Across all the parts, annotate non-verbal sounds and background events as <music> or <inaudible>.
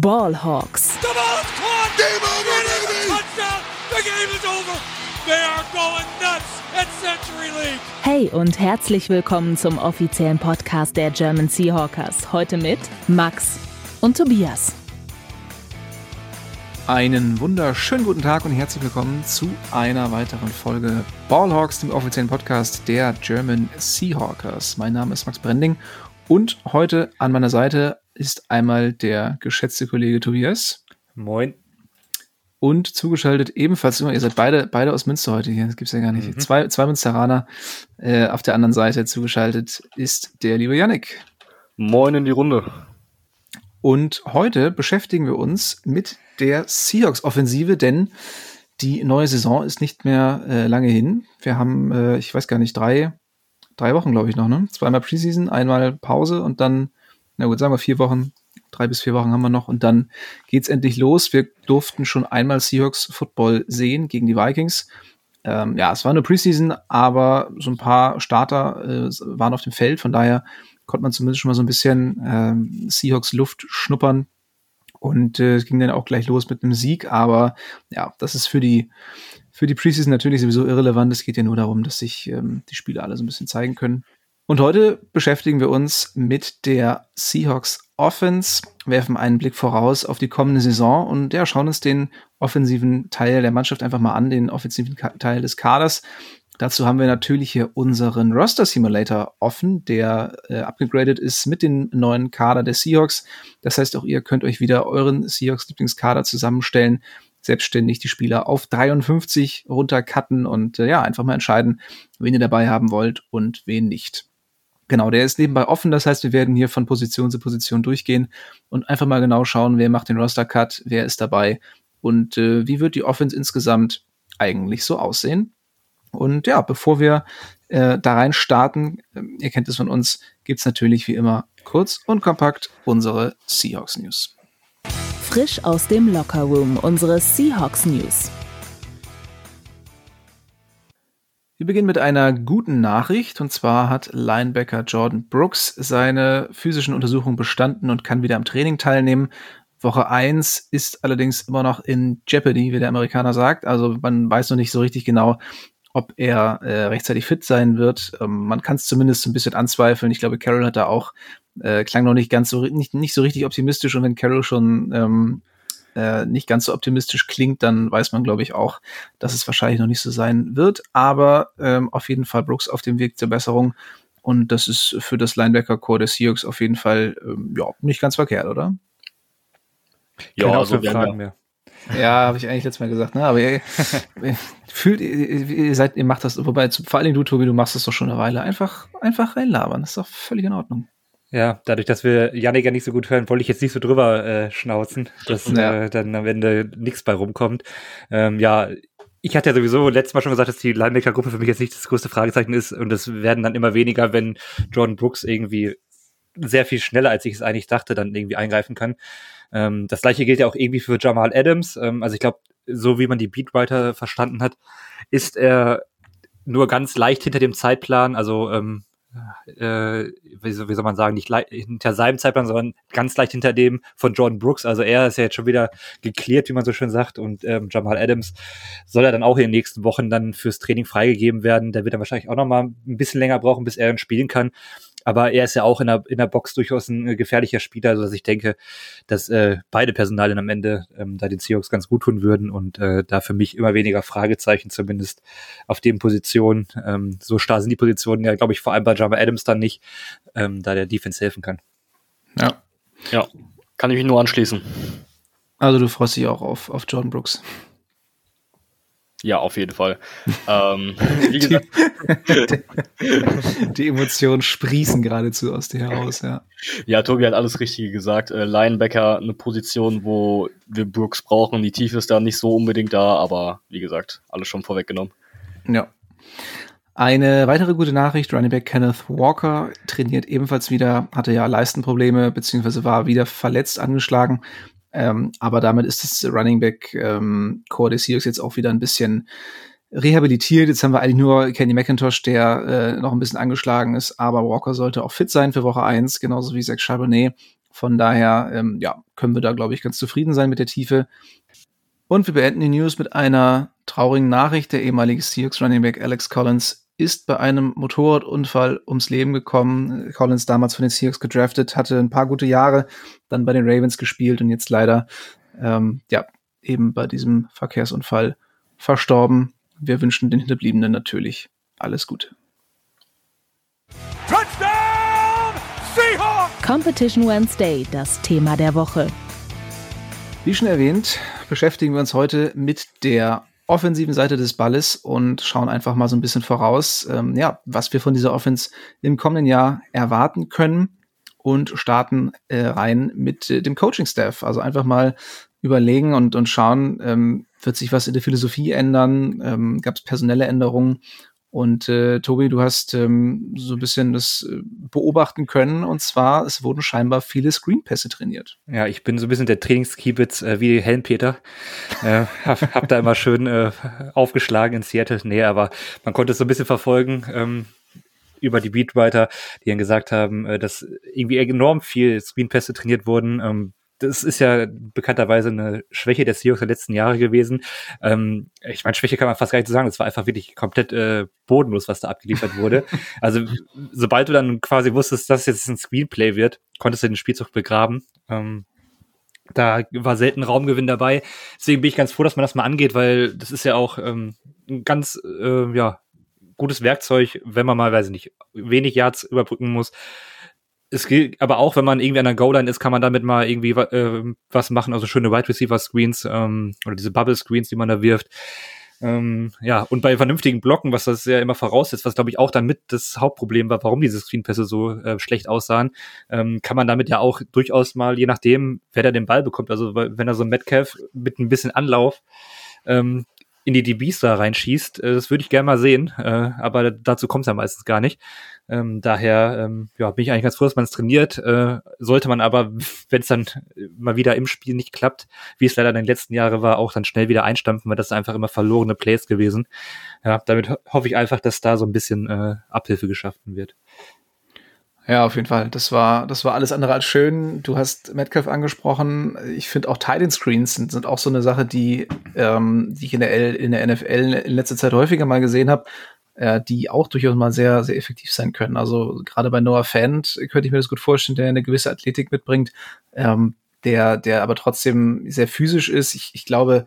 Ballhawks. The ball's caught. Game over, baby. Touchdown. The game is over. They are going nuts at Century League. Hey und herzlich willkommen zum offiziellen Podcast der German Seahawkers. Heute mit Max und Tobias. Einen wunderschönen guten Tag und herzlich willkommen zu einer weiteren Folge Ballhawks, dem offiziellen Podcast der German Seahawkers. Mein Name ist Max Brending und heute an meiner Seite ist einmal der geschätzte Kollege Tobias. Moin. Und zugeschaltet ebenfalls immer, ihr seid beide, beide aus Münster heute hier, das gibt's ja gar nicht. Mhm. Zwei, zwei Münsteraner äh, auf der anderen Seite zugeschaltet ist der liebe Yannick. Moin in die Runde. Und heute beschäftigen wir uns mit der Seahawks-Offensive, denn die neue Saison ist nicht mehr äh, lange hin. Wir haben, äh, ich weiß gar nicht, drei, drei Wochen, glaube ich, noch, ne? Zweimal Preseason, einmal Pause und dann, na gut, sagen wir vier Wochen, drei bis vier Wochen haben wir noch und dann geht's endlich los. Wir durften schon einmal Seahawks Football sehen gegen die Vikings. Ähm, ja, es war eine Preseason, aber so ein paar Starter äh, waren auf dem Feld, von daher konnte man zumindest schon mal so ein bisschen ähm, Seahawks Luft schnuppern. Und äh, es ging dann auch gleich los mit einem Sieg, aber ja, das ist für die, für die Preseason natürlich sowieso irrelevant. Es geht ja nur darum, dass sich ähm, die Spieler alle so ein bisschen zeigen können. Und heute beschäftigen wir uns mit der Seahawks Offense, werfen einen Blick voraus auf die kommende Saison und ja, schauen uns den offensiven Teil der Mannschaft einfach mal an, den offensiven Teil des Kaders. Dazu haben wir natürlich hier unseren Roster Simulator offen, der äh, abgegradet ist mit dem neuen Kader der Seahawks. Das heißt, auch ihr könnt euch wieder euren Seahawks Lieblingskader zusammenstellen, selbstständig die Spieler auf 53 runtercutten und äh, ja, einfach mal entscheiden, wen ihr dabei haben wollt und wen nicht. Genau, der ist nebenbei offen, das heißt, wir werden hier von Position zu Position durchgehen und einfach mal genau schauen, wer macht den Roster Cut, wer ist dabei und äh, wie wird die Offense insgesamt eigentlich so aussehen. Und ja, bevor wir äh, da rein starten, äh, ihr kennt es von uns, gibt's natürlich wie immer kurz und kompakt unsere Seahawks News. Frisch aus dem Locker Room unsere Seahawks News. Wir beginnen mit einer guten Nachricht und zwar hat Linebacker Jordan Brooks seine physischen Untersuchungen bestanden und kann wieder am Training teilnehmen. Woche 1 ist allerdings immer noch in Jeopardy, wie der Amerikaner sagt. Also man weiß noch nicht so richtig genau, ob er äh, rechtzeitig fit sein wird. Ähm, man kann es zumindest ein bisschen anzweifeln. Ich glaube, Carol hat da auch, äh, klang noch nicht ganz so, nicht, nicht so richtig optimistisch. Und wenn Carol schon ähm, äh, nicht ganz so optimistisch klingt, dann weiß man, glaube ich, auch, dass es wahrscheinlich noch nicht so sein wird. Aber ähm, auf jeden Fall Brooks auf dem Weg zur Besserung. Und das ist für das Linebacker-Core des Seahawks auf jeden Fall ähm, ja, nicht ganz verkehrt, oder? Ja, Keine also wir haben ja, habe ich eigentlich letztes Mal gesagt, ne? Aber ihr, fühlt, ihr, ihr seid, ihr macht das, wobei vor allen Dingen du, Tobi, du machst das doch schon eine Weile. Einfach, einfach reinlabern. Das ist doch völlig in Ordnung. Ja, dadurch, dass wir Janik ja nicht so gut hören, wollte ich jetzt nicht so drüber äh, schnauzen, dass ja. äh, dann am Ende nichts bei rumkommt. Ähm, ja, ich hatte ja sowieso letztes Mal schon gesagt, dass die Linebacker-Gruppe für mich jetzt nicht das größte Fragezeichen ist und es werden dann immer weniger, wenn Jordan Brooks irgendwie sehr viel schneller, als ich es eigentlich dachte, dann irgendwie eingreifen kann. Ähm, das gleiche gilt ja auch irgendwie für Jamal Adams. Ähm, also ich glaube, so wie man die Beatwriter verstanden hat, ist er nur ganz leicht hinter dem Zeitplan, also ähm, äh, wie, soll, wie soll man sagen, nicht hinter seinem Zeitplan, sondern ganz leicht hinter dem von Jordan Brooks. Also er ist ja jetzt schon wieder geklärt, wie man so schön sagt. Und ähm, Jamal Adams soll er dann auch in den nächsten Wochen dann fürs Training freigegeben werden. Der wird dann wahrscheinlich auch noch mal ein bisschen länger brauchen, bis er dann spielen kann. Aber er ist ja auch in der, in der Box durchaus ein äh, gefährlicher Spieler, also dass ich denke, dass äh, beide Personalien am Ende ähm, da den Seahawks ganz gut tun würden und äh, da für mich immer weniger Fragezeichen zumindest auf den Positionen. Ähm, so starr sind die Positionen ja, glaube ich, vor allem bei Jama Adams dann nicht, ähm, da der Defense helfen kann. Ja. Ja, kann ich mich nur anschließen. Also du freust dich auch auf, auf Jordan Brooks. Ja, auf jeden Fall. <laughs> ähm, wie gesagt. <laughs> Die Emotionen sprießen geradezu aus dir heraus, ja. Ja, Tobi hat alles Richtige gesagt. Äh, Linebacker, eine Position, wo wir Brooks brauchen. Die Tiefe ist da nicht so unbedingt da, aber wie gesagt, alles schon vorweggenommen. Ja. Eine weitere gute Nachricht, Running Back Kenneth Walker trainiert ebenfalls wieder, hatte ja Leistenprobleme, beziehungsweise war wieder verletzt angeschlagen. Ähm, aber damit ist das Running Back ähm, Core des Seahawks jetzt auch wieder ein bisschen rehabilitiert. Jetzt haben wir eigentlich nur Kenny McIntosh, der äh, noch ein bisschen angeschlagen ist, aber Walker sollte auch fit sein für Woche 1, genauso wie Zach Charbonnet. Von daher, ähm, ja, können wir da, glaube ich, ganz zufrieden sein mit der Tiefe. Und wir beenden die News mit einer traurigen Nachricht. Der ehemalige Seahawks Running Back Alex Collins ist bei einem Motorradunfall ums Leben gekommen. Collins damals von den Seahawks gedraftet, hatte ein paar gute Jahre, dann bei den Ravens gespielt und jetzt leider, ähm, ja, eben bei diesem Verkehrsunfall verstorben. Wir wünschen den Hinterbliebenen natürlich alles Gute. Touchdown Seahawks! Competition Wednesday, das Thema der Woche. Wie schon erwähnt, beschäftigen wir uns heute mit der offensiven Seite des Balles und schauen einfach mal so ein bisschen voraus, ähm, ja, was wir von dieser Offense im kommenden Jahr erwarten können und starten äh, rein mit äh, dem Coaching-Staff. Also einfach mal überlegen und, und schauen, ähm, wird sich was in der Philosophie ändern, ähm, gab es personelle Änderungen und äh, Tobi, du hast ähm, so ein bisschen das äh, beobachten können. Und zwar, es wurden scheinbar viele Screenpässe trainiert. Ja, ich bin so ein bisschen der Trainingskiebitz äh, wie Helmpeter. äh, hab, hab da immer schön äh, aufgeschlagen in Seattle. Nee, aber man konnte es so ein bisschen verfolgen. Ähm, über die Beatwriter, die dann gesagt haben, äh, dass irgendwie enorm viel Screenpässe trainiert wurden. Ähm, das ist ja bekannterweise eine Schwäche der Seahawks der letzten Jahre gewesen. Ähm, ich meine, Schwäche kann man fast gar nicht so sagen. Es war einfach wirklich komplett äh, bodenlos, was da abgeliefert wurde. <laughs> also, sobald du dann quasi wusstest, dass jetzt ein Screenplay wird, konntest du den Spielzug begraben. Ähm, da war selten Raumgewinn dabei. Deswegen bin ich ganz froh, dass man das mal angeht, weil das ist ja auch ähm, ein ganz, äh, ja, gutes Werkzeug, wenn man mal, weiß ich nicht, wenig Yards überbrücken muss es gilt aber auch, wenn man irgendwie an der Goal-Line ist, kann man damit mal irgendwie äh, was machen, also schöne Wide Receiver Screens ähm, oder diese Bubble Screens, die man da wirft. Ähm, ja, und bei vernünftigen Blocken, was das ja immer voraussetzt, was glaube ich auch dann mit das Hauptproblem war, warum diese Screenpässe so äh, schlecht aussahen, ähm, kann man damit ja auch durchaus mal, je nachdem, wer da den Ball bekommt, also wenn er so ein Metcalf mit ein bisschen Anlauf ähm, in die DBs da reinschießt, äh, das würde ich gerne mal sehen, äh, aber dazu kommt es ja meistens gar nicht. Ähm, daher ähm, ja, bin ich eigentlich ganz froh, dass man es trainiert. Äh, sollte man aber, <laughs> wenn es dann mal wieder im Spiel nicht klappt, wie es leider in den letzten Jahren war, auch dann schnell wieder einstampfen, weil das ist einfach immer verlorene Plays gewesen. Ja, damit ho hoffe ich einfach, dass da so ein bisschen Abhilfe geschaffen wird. Ja, auf jeden Fall. Das war, das war alles andere als schön. Du hast Metcalf angesprochen. Ich finde auch Titan Screens sind, sind auch so eine Sache, die, ähm, die ich in der, L, in der NFL in letzter Zeit häufiger mal gesehen habe äh, die auch durchaus mal sehr, sehr effektiv sein können. Also gerade bei Noah Fant könnte ich mir das gut vorstellen, der eine gewisse Athletik mitbringt, ähm, der, der aber trotzdem sehr physisch ist. Ich, ich glaube,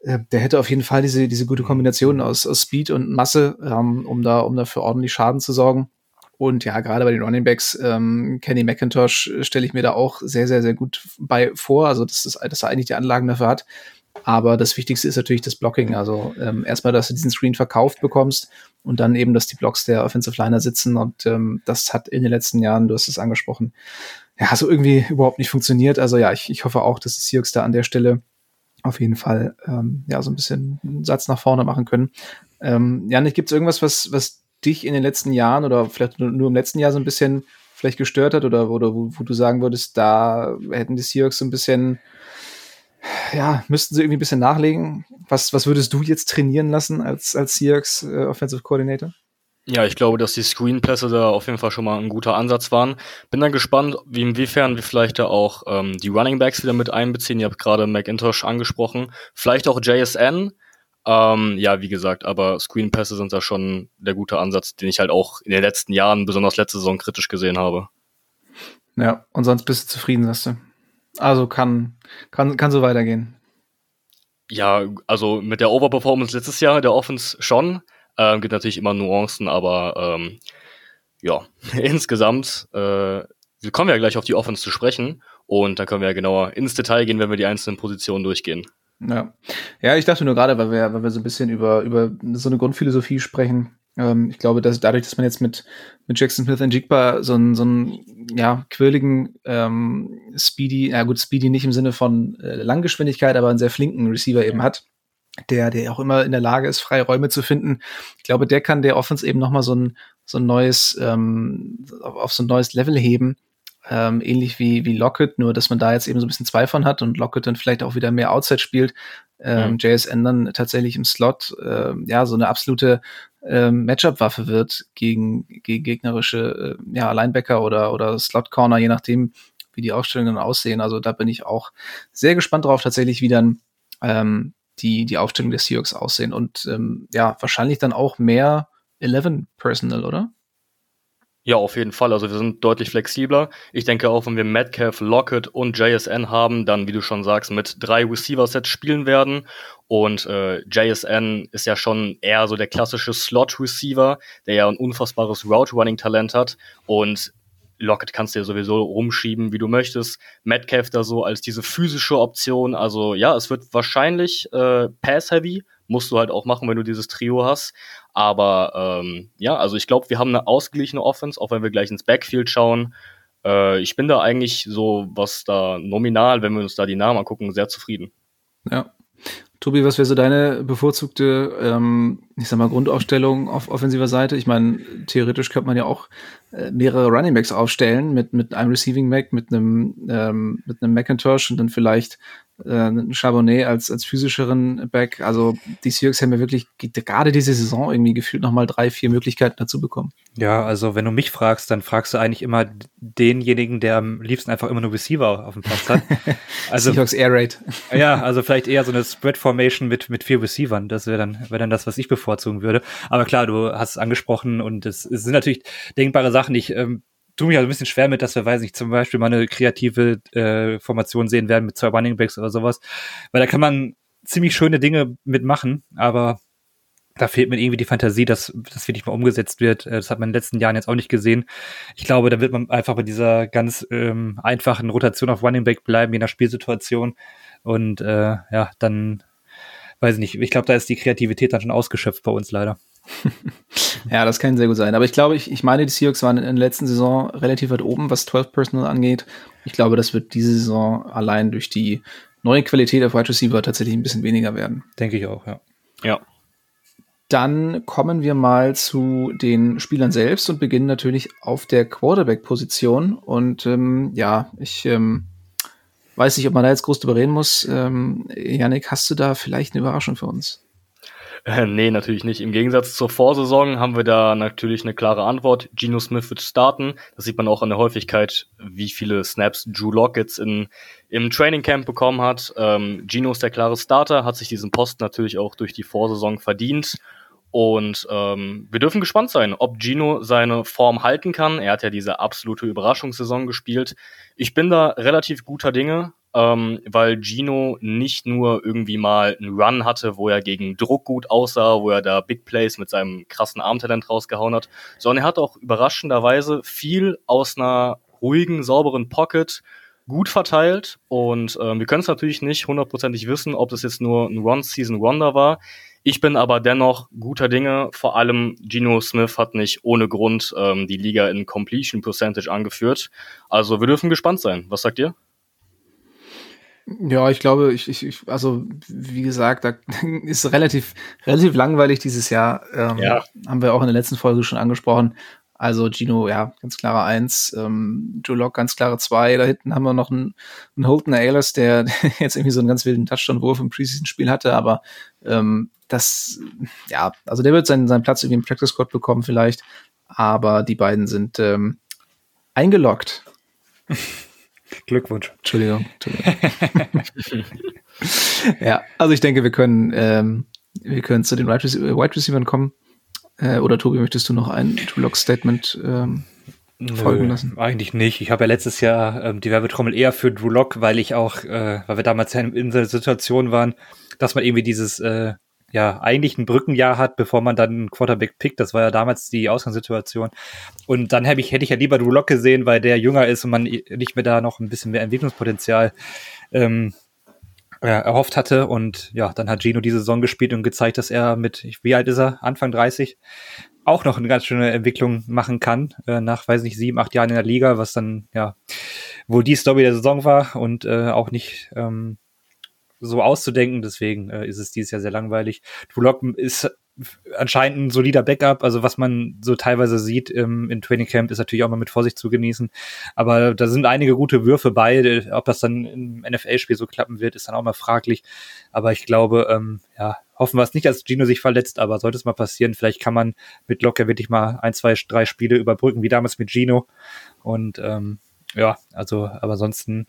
äh, der hätte auf jeden Fall diese, diese gute Kombination aus, aus Speed und Masse, ähm, um da, um da für ordentlich Schaden zu sorgen. Und ja, gerade bei den Running Backs, ähm, Kenny McIntosh äh, stelle ich mir da auch sehr, sehr, sehr gut bei vor. Also, das dass er eigentlich die Anlagen dafür hat. Aber das Wichtigste ist natürlich das Blocking. Also ähm, erstmal, dass du diesen Screen verkauft bekommst und dann eben, dass die Blocks der Offensive Liner sitzen. Und ähm, das hat in den letzten Jahren, du hast es angesprochen, ja, so irgendwie überhaupt nicht funktioniert. Also ja, ich, ich hoffe auch, dass die Seahawks da an der Stelle auf jeden Fall ähm, ja so ein bisschen einen Satz nach vorne machen können. Ähm, Janik, gibt es irgendwas, was, was dich in den letzten Jahren oder vielleicht nur, im letzten Jahr so ein bisschen vielleicht gestört hat oder, oder wo, wo du sagen würdest, da hätten die Seahawks so ein bisschen ja, müssten sie irgendwie ein bisschen nachlegen. Was, was würdest du jetzt trainieren lassen als, als Seahawks äh, Offensive Coordinator? Ja, ich glaube, dass die Screenpässe da auf jeden Fall schon mal ein guter Ansatz waren. Bin dann gespannt, wie inwiefern wir vielleicht da auch ähm, die Running Backs wieder mit einbeziehen. Ihr habt gerade McIntosh angesprochen. Vielleicht auch JSN. Ähm, ja, wie gesagt, aber Screenpässe sind da schon der gute Ansatz, den ich halt auch in den letzten Jahren, besonders letzte Saison, kritisch gesehen habe. Ja, und sonst bist du zufrieden, sagst du? Also kann, kann, kann so weitergehen. Ja, also mit der Overperformance letztes Jahr, der Offense schon. Ähm, gibt natürlich immer Nuancen, aber ähm, ja, <laughs> insgesamt, äh, wir kommen ja gleich auf die Offense zu sprechen und dann können wir ja genauer ins Detail gehen, wenn wir die einzelnen Positionen durchgehen. Ja, ja ich dachte nur gerade, weil wir, weil wir so ein bisschen über, über so eine Grundphilosophie sprechen, ähm, ich glaube, dass dadurch, dass man jetzt mit, mit Jackson Smith und Jigba so einen, so einen ja, quirligen ähm, Speedy, ja gut, Speedy nicht im Sinne von äh, Langgeschwindigkeit, aber einen sehr flinken Receiver eben hat, der, der auch immer in der Lage ist, freie Räume zu finden. Ich glaube, der kann der Offense eben nochmal so ein, so ein neues, ähm, auf, auf so ein neues Level heben. Ähm, ähnlich wie, wie Lockett, nur dass man da jetzt eben so ein bisschen zwei von hat und Lockett dann vielleicht auch wieder mehr Outside spielt. Ähm, mhm. JSN dann tatsächlich im Slot, äh, ja, so eine absolute ähm, Matchup-Waffe wird gegen, gegen gegnerische äh, ja, Linebacker oder, oder Slot-Corner, je nachdem, wie die Aufstellungen dann aussehen. Also da bin ich auch sehr gespannt drauf, tatsächlich, wie dann ähm, die, die Aufstellung der Seahawks aussehen. Und ähm, ja, wahrscheinlich dann auch mehr 11 Personal, oder? Ja, auf jeden Fall. Also wir sind deutlich flexibler. Ich denke auch, wenn wir Metcalf, Lockett und JSN haben, dann, wie du schon sagst, mit drei Receiver-Sets spielen werden. Und äh, JSN ist ja schon eher so der klassische Slot-Receiver, der ja ein unfassbares Route-Running-Talent hat. Und Lockett kannst du ja sowieso rumschieben, wie du möchtest. Metcalf da so als diese physische Option. Also ja, es wird wahrscheinlich äh, Pass-Heavy. Musst du halt auch machen, wenn du dieses Trio hast. Aber ähm, ja, also ich glaube, wir haben eine ausgeglichene Offense, auch wenn wir gleich ins Backfield schauen. Äh, ich bin da eigentlich so, was da nominal, wenn wir uns da die Namen angucken, sehr zufrieden. Ja. Tobi, was wäre so deine bevorzugte, ähm, ich sag mal, Grundaufstellung auf offensiver Seite? Ich meine, theoretisch könnte man ja auch äh, mehrere Running Backs aufstellen mit, mit einem Receiving Back, mit einem, ähm, mit einem Macintosh und dann vielleicht äh, Charbonnet als, als physischeren Back. Also die Seahawks haben ja wirklich gerade diese Saison irgendwie gefühlt nochmal drei, vier Möglichkeiten dazu bekommen. Ja, also wenn du mich fragst, dann fragst du eigentlich immer denjenigen, der am liebsten einfach immer nur Receiver auf dem Platz hat. <laughs> Also, Seahawks Air Raid. <laughs> ja, also vielleicht eher so eine Spread Formation mit, mit vier Receivern. Das wäre dann, wäre dann das, was ich bevorzugen würde. Aber klar, du hast es angesprochen und es, es sind natürlich denkbare Sachen. Ich ähm, tue mich also ein bisschen schwer mit, dass wir, weiß nicht, zum Beispiel mal eine kreative äh, Formation sehen werden mit zwei Running Backs oder sowas. Weil da kann man ziemlich schöne Dinge mitmachen, aber da fehlt mir irgendwie die Fantasie, dass das wirklich mal umgesetzt wird. Äh, das hat man in den letzten Jahren jetzt auch nicht gesehen. Ich glaube, da wird man einfach bei dieser ganz ähm, einfachen Rotation auf Running Back bleiben, je nach Spielsituation. Und äh, ja, dann weiß ich nicht. Ich glaube, da ist die Kreativität dann schon ausgeschöpft bei uns leider. Ja, das kann sehr gut sein. Aber ich glaube, ich, ich meine, die Seahawks waren in der letzten Saison relativ weit oben, was 12 Personal angeht. Ich glaube, das wird diese Saison allein durch die neue Qualität auf Wide Receiver tatsächlich ein bisschen weniger werden. Denke ich auch, ja. Ja. Dann kommen wir mal zu den Spielern selbst und beginnen natürlich auf der Quarterback-Position. Und ähm, ja, ich ähm, weiß nicht, ob man da jetzt groß drüber reden muss. Ähm, Yannick, hast du da vielleicht eine Überraschung für uns? Äh, nee, natürlich nicht. Im Gegensatz zur Vorsaison haben wir da natürlich eine klare Antwort. Geno Smith wird starten. Das sieht man auch an der Häufigkeit, wie viele Snaps Drew Lockett in, im Training Camp bekommen hat. Ähm, Gino ist der klare Starter, hat sich diesen Posten natürlich auch durch die Vorsaison verdient. Und ähm, wir dürfen gespannt sein, ob Gino seine Form halten kann. Er hat ja diese absolute Überraschungssaison gespielt. Ich bin da relativ guter Dinge ähm, weil Gino nicht nur irgendwie mal einen Run hatte, wo er gegen Druck gut aussah, wo er da Big Plays mit seinem krassen Armtalent rausgehauen hat, sondern er hat auch überraschenderweise viel aus einer ruhigen, sauberen Pocket gut verteilt und ähm, wir können es natürlich nicht hundertprozentig wissen, ob das jetzt nur ein One-Season-Wonder war. Ich bin aber dennoch guter Dinge. Vor allem Gino Smith hat nicht ohne Grund ähm, die Liga in Completion Percentage angeführt. Also wir dürfen gespannt sein. Was sagt ihr? Ja, ich glaube, ich, ich, ich, also wie gesagt, da <laughs> ist relativ, relativ langweilig dieses Jahr. Ähm, ja. Haben wir auch in der letzten Folge schon angesprochen. Also Gino, ja, ganz klare Eins, ähm, Joe Lock ganz klare Zwei. Da hinten haben wir noch einen, einen Holton Ayers, der <laughs> jetzt irgendwie so einen ganz wilden Touchdown-Wurf im Preseason-Spiel hatte, aber ähm, das, ja, also der wird seinen, seinen Platz irgendwie im Practice Squad bekommen vielleicht, aber die beiden sind ähm, eingeloggt. <laughs> Glückwunsch. Entschuldigung. Entschuldigung. <laughs> ja, also ich denke, wir können, ähm, wir können zu den Wide, Wide Receivers kommen. Äh, oder Tobi, möchtest du noch ein Two-Lock-Statement ähm, folgen lassen? Eigentlich nicht. Ich habe ja letztes Jahr ähm, die Werbetrommel eher für Drew Lock, weil ich auch, äh, weil wir damals in der Situation waren, dass man irgendwie dieses äh, ja eigentlich ein Brückenjahr hat, bevor man dann einen Quarterback pickt. Das war ja damals die Ausgangssituation. Und dann hätte ich, hätte ich ja lieber Drew Lock gesehen, weil der jünger ist und man nicht mehr da noch ein bisschen mehr Entwicklungspotenzial ähm, ja, erhofft hatte. Und ja, dann hat Gino diese Saison gespielt und gezeigt, dass er mit, wie alt ist er? Anfang 30, auch noch eine ganz schöne Entwicklung machen kann, äh, nach, weiß nicht, sieben, acht Jahren in der Liga, was dann, ja, wohl die Story der Saison war und äh, auch nicht ähm, so auszudenken. Deswegen äh, ist es dieses Jahr sehr langweilig. Trulok ist anscheinend ein solider Backup. Also was man so teilweise sieht im, im Training Camp ist natürlich auch mal mit Vorsicht zu genießen. Aber da sind einige gute Würfe bei. Ob das dann im NFL-Spiel so klappen wird, ist dann auch mal fraglich. Aber ich glaube, ähm, ja, hoffen wir es nicht, dass Gino sich verletzt, aber sollte es mal passieren, vielleicht kann man mit Locker wirklich mal ein, zwei, drei Spiele überbrücken, wie damals mit Gino. Und ähm, ja, also, aber ansonsten,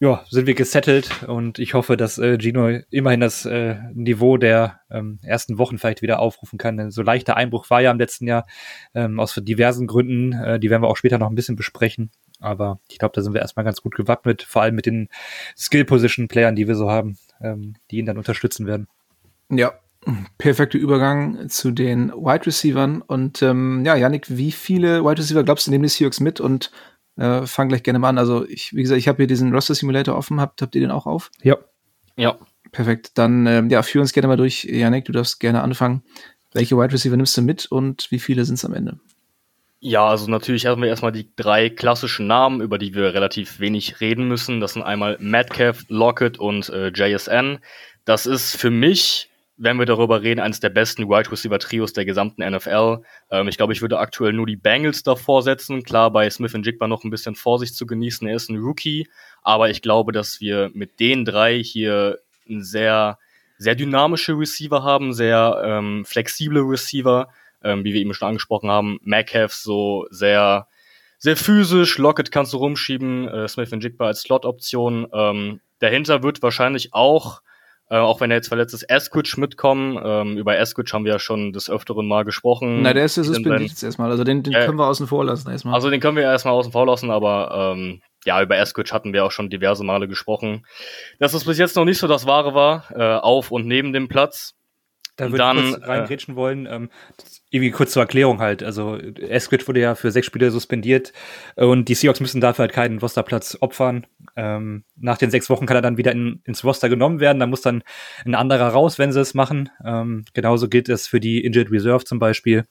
ja, sind wir gesettelt und ich hoffe, dass äh, Gino immerhin das äh, Niveau der ähm, ersten Wochen vielleicht wieder aufrufen kann. Denn so leichter Einbruch war ja im letzten Jahr ähm, aus diversen Gründen. Äh, die werden wir auch später noch ein bisschen besprechen. Aber ich glaube, da sind wir erstmal ganz gut gewappnet, vor allem mit den Skill-Position-Playern, die wir so haben, ähm, die ihn dann unterstützen werden. Ja, perfekter Übergang zu den Wide Receivern. Und ähm, ja, Yannick, wie viele Wide Receiver glaubst du, nehmen die Seahawks mit und äh, fang gleich gerne mal an. Also, ich, wie gesagt, ich habe hier diesen Roster Simulator offen. Habt, habt ihr den auch auf? Ja. Ja. Perfekt. Dann ähm, ja, führ uns gerne mal durch. Yannick, du darfst gerne anfangen. Welche Wide Receiver nimmst du mit und wie viele sind es am Ende? Ja, also natürlich haben wir erstmal die drei klassischen Namen, über die wir relativ wenig reden müssen. Das sind einmal Metcalf, Lockett und äh, JSN. Das ist für mich, wenn wir darüber reden, eines der besten Wide Receiver Trios der gesamten NFL. Ähm, ich glaube, ich würde aktuell nur die Bengals davor setzen. Klar, bei Smith Jigba noch ein bisschen Vorsicht zu genießen. Er ist ein Rookie, aber ich glaube, dass wir mit den drei hier ein sehr, sehr dynamische Receiver haben, sehr ähm, flexible Receiver ähm, wie wir eben schon angesprochen haben, Metcalf so sehr, sehr physisch, Lockett kannst du rumschieben, äh, Smith Jigba als Slot-Option. Ähm, dahinter wird wahrscheinlich auch, äh, auch wenn er jetzt verletzt ist, Eskridge mitkommen. Ähm, über Eskridge haben wir ja schon des Öfteren mal gesprochen. Na, der ist ja suspendiert jetzt erstmal, also den, den äh, können wir außen vor lassen erstmal. Also den können wir erstmal außen vor lassen, aber ähm, ja, über Eskridge hatten wir auch schon diverse Male gesprochen. Dass es bis jetzt noch nicht so das Wahre war, äh, auf und neben dem Platz. Da würde ich kurz reingrätschen äh, wollen. Ähm, irgendwie kurz zur Erklärung halt. Also Eskridge wurde ja für sechs Spiele suspendiert und die Seahawks müssen dafür halt keinen Rosterplatz opfern. Ähm, nach den sechs Wochen kann er dann wieder in, ins Roster genommen werden. Da muss dann ein anderer raus, wenn sie es machen. Ähm, genauso gilt es für die Injured Reserve zum Beispiel.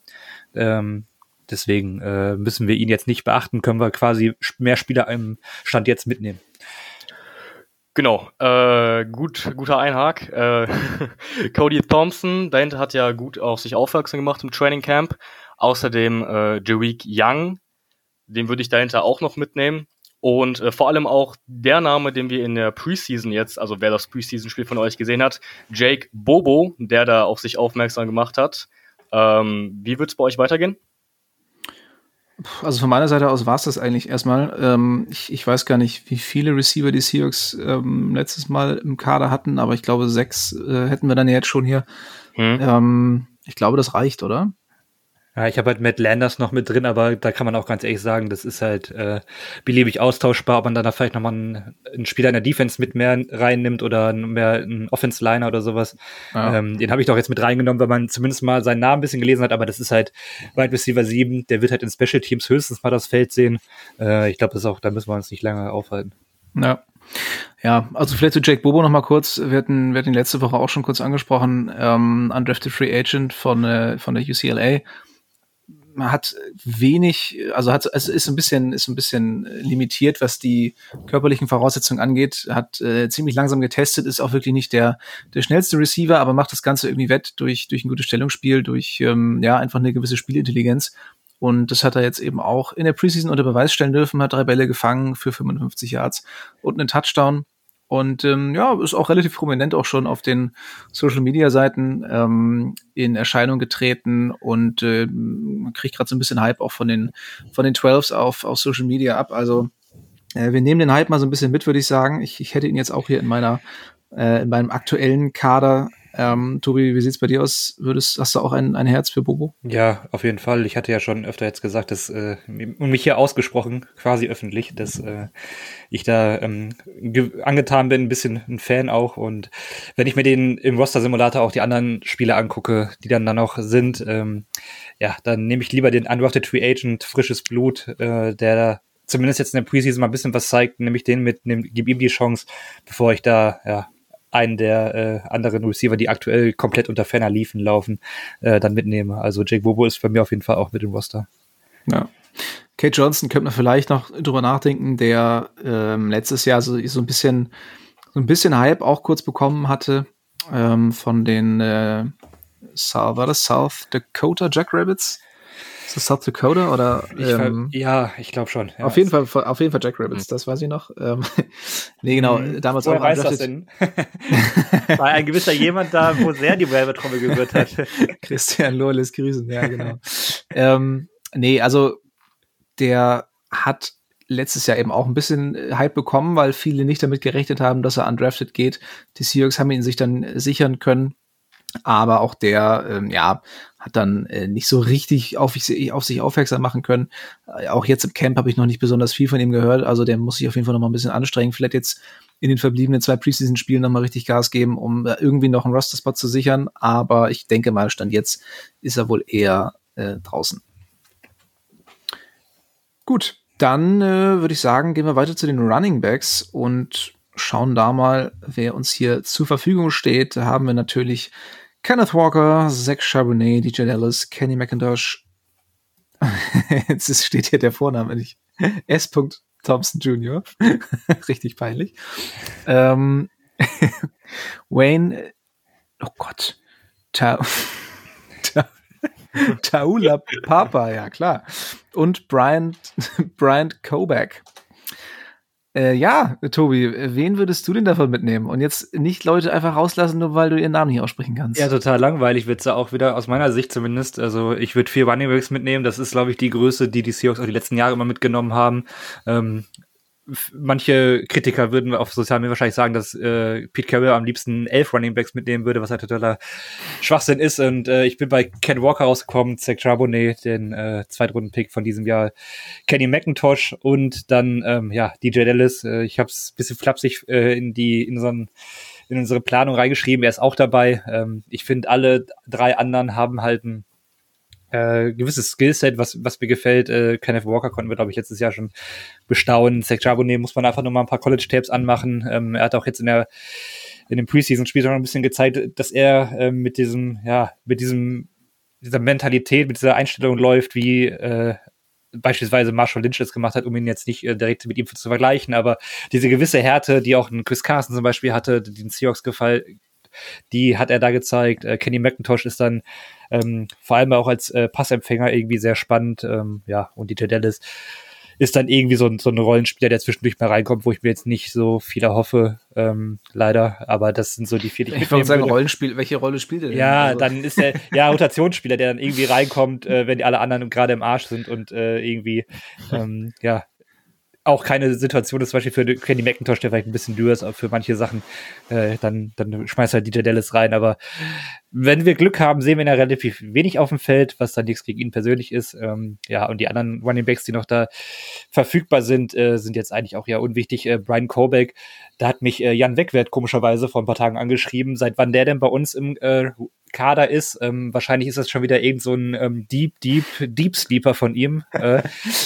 Ähm, deswegen äh, müssen wir ihn jetzt nicht beachten, können wir quasi mehr Spieler im Stand jetzt mitnehmen. Genau, äh, gut, guter Einhag. Äh, <laughs> Cody Thompson, dahinter hat ja gut auf sich aufmerksam gemacht im Training Camp. Außerdem äh, Jareek Young, den würde ich dahinter auch noch mitnehmen. Und äh, vor allem auch der Name, den wir in der Preseason jetzt, also wer das Preseason-Spiel von euch gesehen hat, Jake Bobo, der da auf sich aufmerksam gemacht hat. Ähm, wie wird es bei euch weitergehen? Also von meiner Seite aus war es das eigentlich erstmal. Ähm, ich, ich, weiß gar nicht, wie viele Receiver die Seahawks ähm, letztes Mal im Kader hatten, aber ich glaube, sechs äh, hätten wir dann jetzt schon hier. Hm. Ähm, ich glaube, das reicht, oder? Ja, ich habe halt Matt Landers noch mit drin, aber da kann man auch ganz ehrlich sagen, das ist halt äh, beliebig austauschbar, ob man dann da vielleicht nochmal einen, einen Spieler in der Defense mit mehr reinnimmt oder mehr einen Offense-Liner oder sowas. Ja. Ähm, den habe ich doch jetzt mit reingenommen, wenn man zumindest mal seinen Namen ein bisschen gelesen hat, aber das ist halt Wide Receiver 7, der wird halt in Special Teams höchstens mal das Feld sehen. Äh, ich glaube, das ist auch, da müssen wir uns nicht lange aufhalten. Ja. Ja, also vielleicht zu Jake Bobo noch mal kurz. Wir hatten, wir hatten ihn letzte Woche auch schon kurz angesprochen. Ähm, Undrafted Free Agent von, äh, von der UCLA hat wenig, also hat, es ist ein bisschen, ist ein bisschen limitiert, was die körperlichen Voraussetzungen angeht. Hat äh, ziemlich langsam getestet, ist auch wirklich nicht der, der schnellste Receiver, aber macht das Ganze irgendwie wett durch, durch ein gutes Stellungsspiel, durch, ähm, ja, einfach eine gewisse Spielintelligenz. Und das hat er jetzt eben auch in der Preseason unter Beweis stellen dürfen, hat drei Bälle gefangen für 55 Yards und einen Touchdown. Und ähm, ja, ist auch relativ prominent auch schon auf den Social Media Seiten ähm, in Erscheinung getreten und äh, kriegt gerade so ein bisschen Hype auch von den von den 12s auf, auf Social Media ab. Also äh, wir nehmen den Hype mal so ein bisschen mit, würde ich sagen. Ich, ich hätte ihn jetzt auch hier in meiner äh, in meinem aktuellen Kader ähm, Tobi, wie sieht's bei dir aus? Würdest, hast du auch ein, ein Herz für Bobo? Ja, auf jeden Fall. Ich hatte ja schon öfter jetzt gesagt, dass äh, und mich hier ausgesprochen, quasi öffentlich, dass äh, ich da ähm, angetan bin, ein bisschen ein Fan auch. Und wenn ich mir den im Roster-Simulator auch die anderen Spiele angucke, die dann da noch sind, ähm, ja, dann nehme ich lieber den Undrafted Free Agent, frisches Blut, äh, der zumindest jetzt in der Preseason mal ein bisschen was zeigt, nämlich den mit, nehm, gib ihm die Chance, bevor ich da ja einen der äh, anderen Receiver, die aktuell komplett unter Ferner liefen, laufen, äh, dann mitnehme. Also Jake Bobo ist bei mir auf jeden Fall auch mit dem Roster. Ja. Kate Johnson könnte man vielleicht noch drüber nachdenken, der ähm, letztes Jahr so, so ein bisschen so ein bisschen Hype auch kurz bekommen hatte ähm, von den äh, war das South Dakota Jackrabbits? Ist das South Dakota oder? Ähm, ich, ja, ich glaube schon. Ja, auf jeden Fall, auf jeden Fall Jack Rabbits, mhm. das weiß ich noch. Ähm, <laughs> nee, genau, mhm. damals Woher auch. weiß das denn? <laughs> War ein gewisser jemand da, wo sehr die Werbetrommel gerührt hat. <laughs> Christian Lohrles Grüßen, ja, genau. ähm, nee, also der hat letztes Jahr eben auch ein bisschen äh, Hype bekommen, weil viele nicht damit gerechnet haben, dass er undrafted geht. Die Seahawks haben ihn sich dann sichern können. Aber auch der, ähm, ja, hat dann äh, nicht so richtig auf, auf sich aufmerksam machen können. Äh, auch jetzt im Camp habe ich noch nicht besonders viel von ihm gehört. Also der muss sich auf jeden Fall noch mal ein bisschen anstrengen. Vielleicht jetzt in den verbliebenen zwei Preseason-Spielen noch mal richtig Gas geben, um äh, irgendwie noch einen Roster-Spot zu sichern. Aber ich denke mal, Stand jetzt ist er wohl eher äh, draußen. Gut, dann äh, würde ich sagen, gehen wir weiter zu den Running Backs und schauen da mal, wer uns hier zur Verfügung steht. Da haben wir natürlich Kenneth Walker, Zach Charbonnet, DJ Dallas, Kenny McIntosh. <laughs> Jetzt steht hier der Vorname nicht. S. Thompson Jr. <laughs> Richtig peinlich. Ähm, <laughs> Wayne, oh Gott. Ta Ta Taula Papa, ja klar. Und Brian, Brian Koback. Äh, ja, Tobi, wen würdest du denn davon mitnehmen? Und jetzt nicht Leute einfach rauslassen, nur weil du ihren Namen nicht aussprechen kannst. Ja, total langweilig wird's da auch wieder, aus meiner Sicht zumindest. Also ich würde vier Runningbacks mitnehmen. Das ist, glaube ich, die Größe, die die Seahawks auch die letzten Jahre immer mitgenommen haben. Ähm, manche Kritiker würden auf sozialen Medien wahrscheinlich sagen, dass äh, Pete Carroll am liebsten elf Runningbacks mitnehmen würde, was halt totaler Schwachsinn ist. Und äh, ich bin bei Ken Walker rausgekommen, Zach Charbonnet, den äh, Zweitrunden-Pick von diesem Jahr, Kenny McIntosh und dann ähm, ja DJ Dallas. Äh, ich habe es bisschen flapsig äh, in die in unseren in unsere Planung reingeschrieben. Er ist auch dabei. Ähm, ich finde, alle drei anderen haben halt ein äh, gewisses Skillset, was, was mir gefällt. Äh, Kenneth Walker konnten wir, glaube ich, letztes Jahr schon bestaunen. Zach Charbonnet muss man einfach nur mal ein paar College-Tapes anmachen. Ähm, er hat auch jetzt in der in dem Preseason-Spiel schon ein bisschen gezeigt, dass er äh, mit diesem, ja, mit diesem, dieser Mentalität, mit dieser Einstellung läuft, wie äh, beispielsweise Marshall Lynch das gemacht hat, um ihn jetzt nicht äh, direkt mit ihm zu vergleichen, aber diese gewisse Härte, die auch ein Chris Carson zum Beispiel hatte, den Seahawks gefallen, die hat er da gezeigt. Äh, Kenny McIntosh ist dann ähm, vor allem auch als äh, Passempfänger irgendwie sehr spannend. Ähm, ja, und DJ Dallas ist dann irgendwie so ein, so ein Rollenspieler, der zwischendurch mal reinkommt, wo ich mir jetzt nicht so viel erhoffe, ähm, leider. Aber das sind so die vier, die ich, ich würde sagen, Rollenspiel, welche Rolle spielt er denn? Ja, also. dann ist er, ja, Rotationsspieler, der dann irgendwie reinkommt, äh, wenn die alle anderen gerade im Arsch sind und äh, irgendwie, ähm, ja, auch keine Situation ist, zum Beispiel für Kenny McIntosh, der vielleicht ein bisschen dürr ist, aber für manche Sachen, äh, dann, dann schmeißt halt DJ Dallas rein. Aber wenn wir Glück haben, sehen wir ihn ja relativ wenig auf dem Feld, was dann nichts gegen ihn persönlich ist. Ähm, ja, und die anderen Running Backs, die noch da verfügbar sind, äh, sind jetzt eigentlich auch ja unwichtig. Äh, Brian Kobeck, da hat mich äh, Jan Wegwert komischerweise vor ein paar Tagen angeschrieben, seit wann der denn bei uns im äh, Kader ist. Ähm, wahrscheinlich ist das schon wieder irgend so ein ähm, Deep, Deep, Deep Sleeper von ihm. Äh,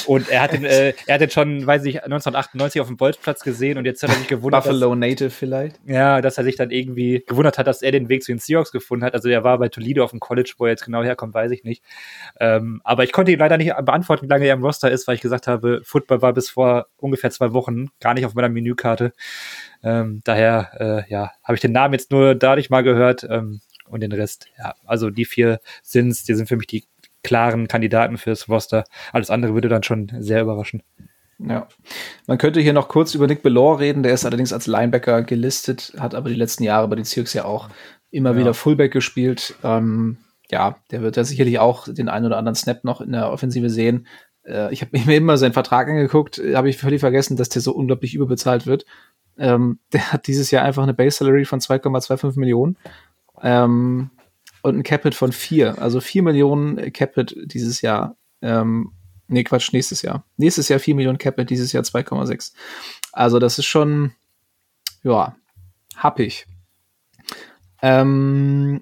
und er hat den, äh, er hat den schon, weiß ich, 1998 auf dem Bolzplatz gesehen und jetzt hat er sich gewundert. Buffalo dass, Native vielleicht. Ja, dass er sich dann irgendwie gewundert hat, dass er den Weg zu den Seahawks gefunden hat. Also er war bei Toledo auf dem College, wo er jetzt genau herkommt, weiß ich nicht. Ähm, aber ich konnte ihm leider nicht beantworten, wie lange er im Roster ist, weil ich gesagt habe, Football war bis vor ungefähr zwei Wochen gar nicht auf meiner Menükarte. Ähm, daher, äh, ja, habe ich den Namen jetzt nur dadurch mal gehört. Ähm, und den Rest, ja, also die vier sind's, die sind für mich die klaren Kandidaten fürs Roster. Alles andere würde dann schon sehr überraschen. Ja. Man könnte hier noch kurz über Nick Belor reden, der ist allerdings als Linebacker gelistet, hat aber die letzten Jahre bei den Seahawks ja auch immer ja. wieder Fullback gespielt. Ähm, ja, der wird ja sicherlich auch den einen oder anderen Snap noch in der Offensive sehen. Äh, ich habe <laughs> mir immer seinen Vertrag angeguckt, habe ich völlig vergessen, dass der so unglaublich überbezahlt wird. Ähm, <laughs> der hat dieses Jahr einfach eine Base Salary von 2,25 Millionen ähm, und ein Capit von vier, also vier Millionen Capit dieses Jahr. Ähm, nee, Quatsch, nächstes Jahr. Nächstes Jahr vier Millionen Capit, dieses Jahr 2,6. Also das ist schon, ja, happig. Ähm,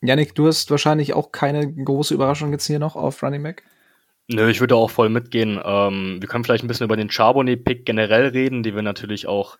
Yannick, du hast wahrscheinlich auch keine große Überraschung jetzt hier noch auf Running Back. Nö, ich würde auch voll mitgehen. Ähm, wir können vielleicht ein bisschen über den Charbonnet-Pick generell reden, die wir natürlich auch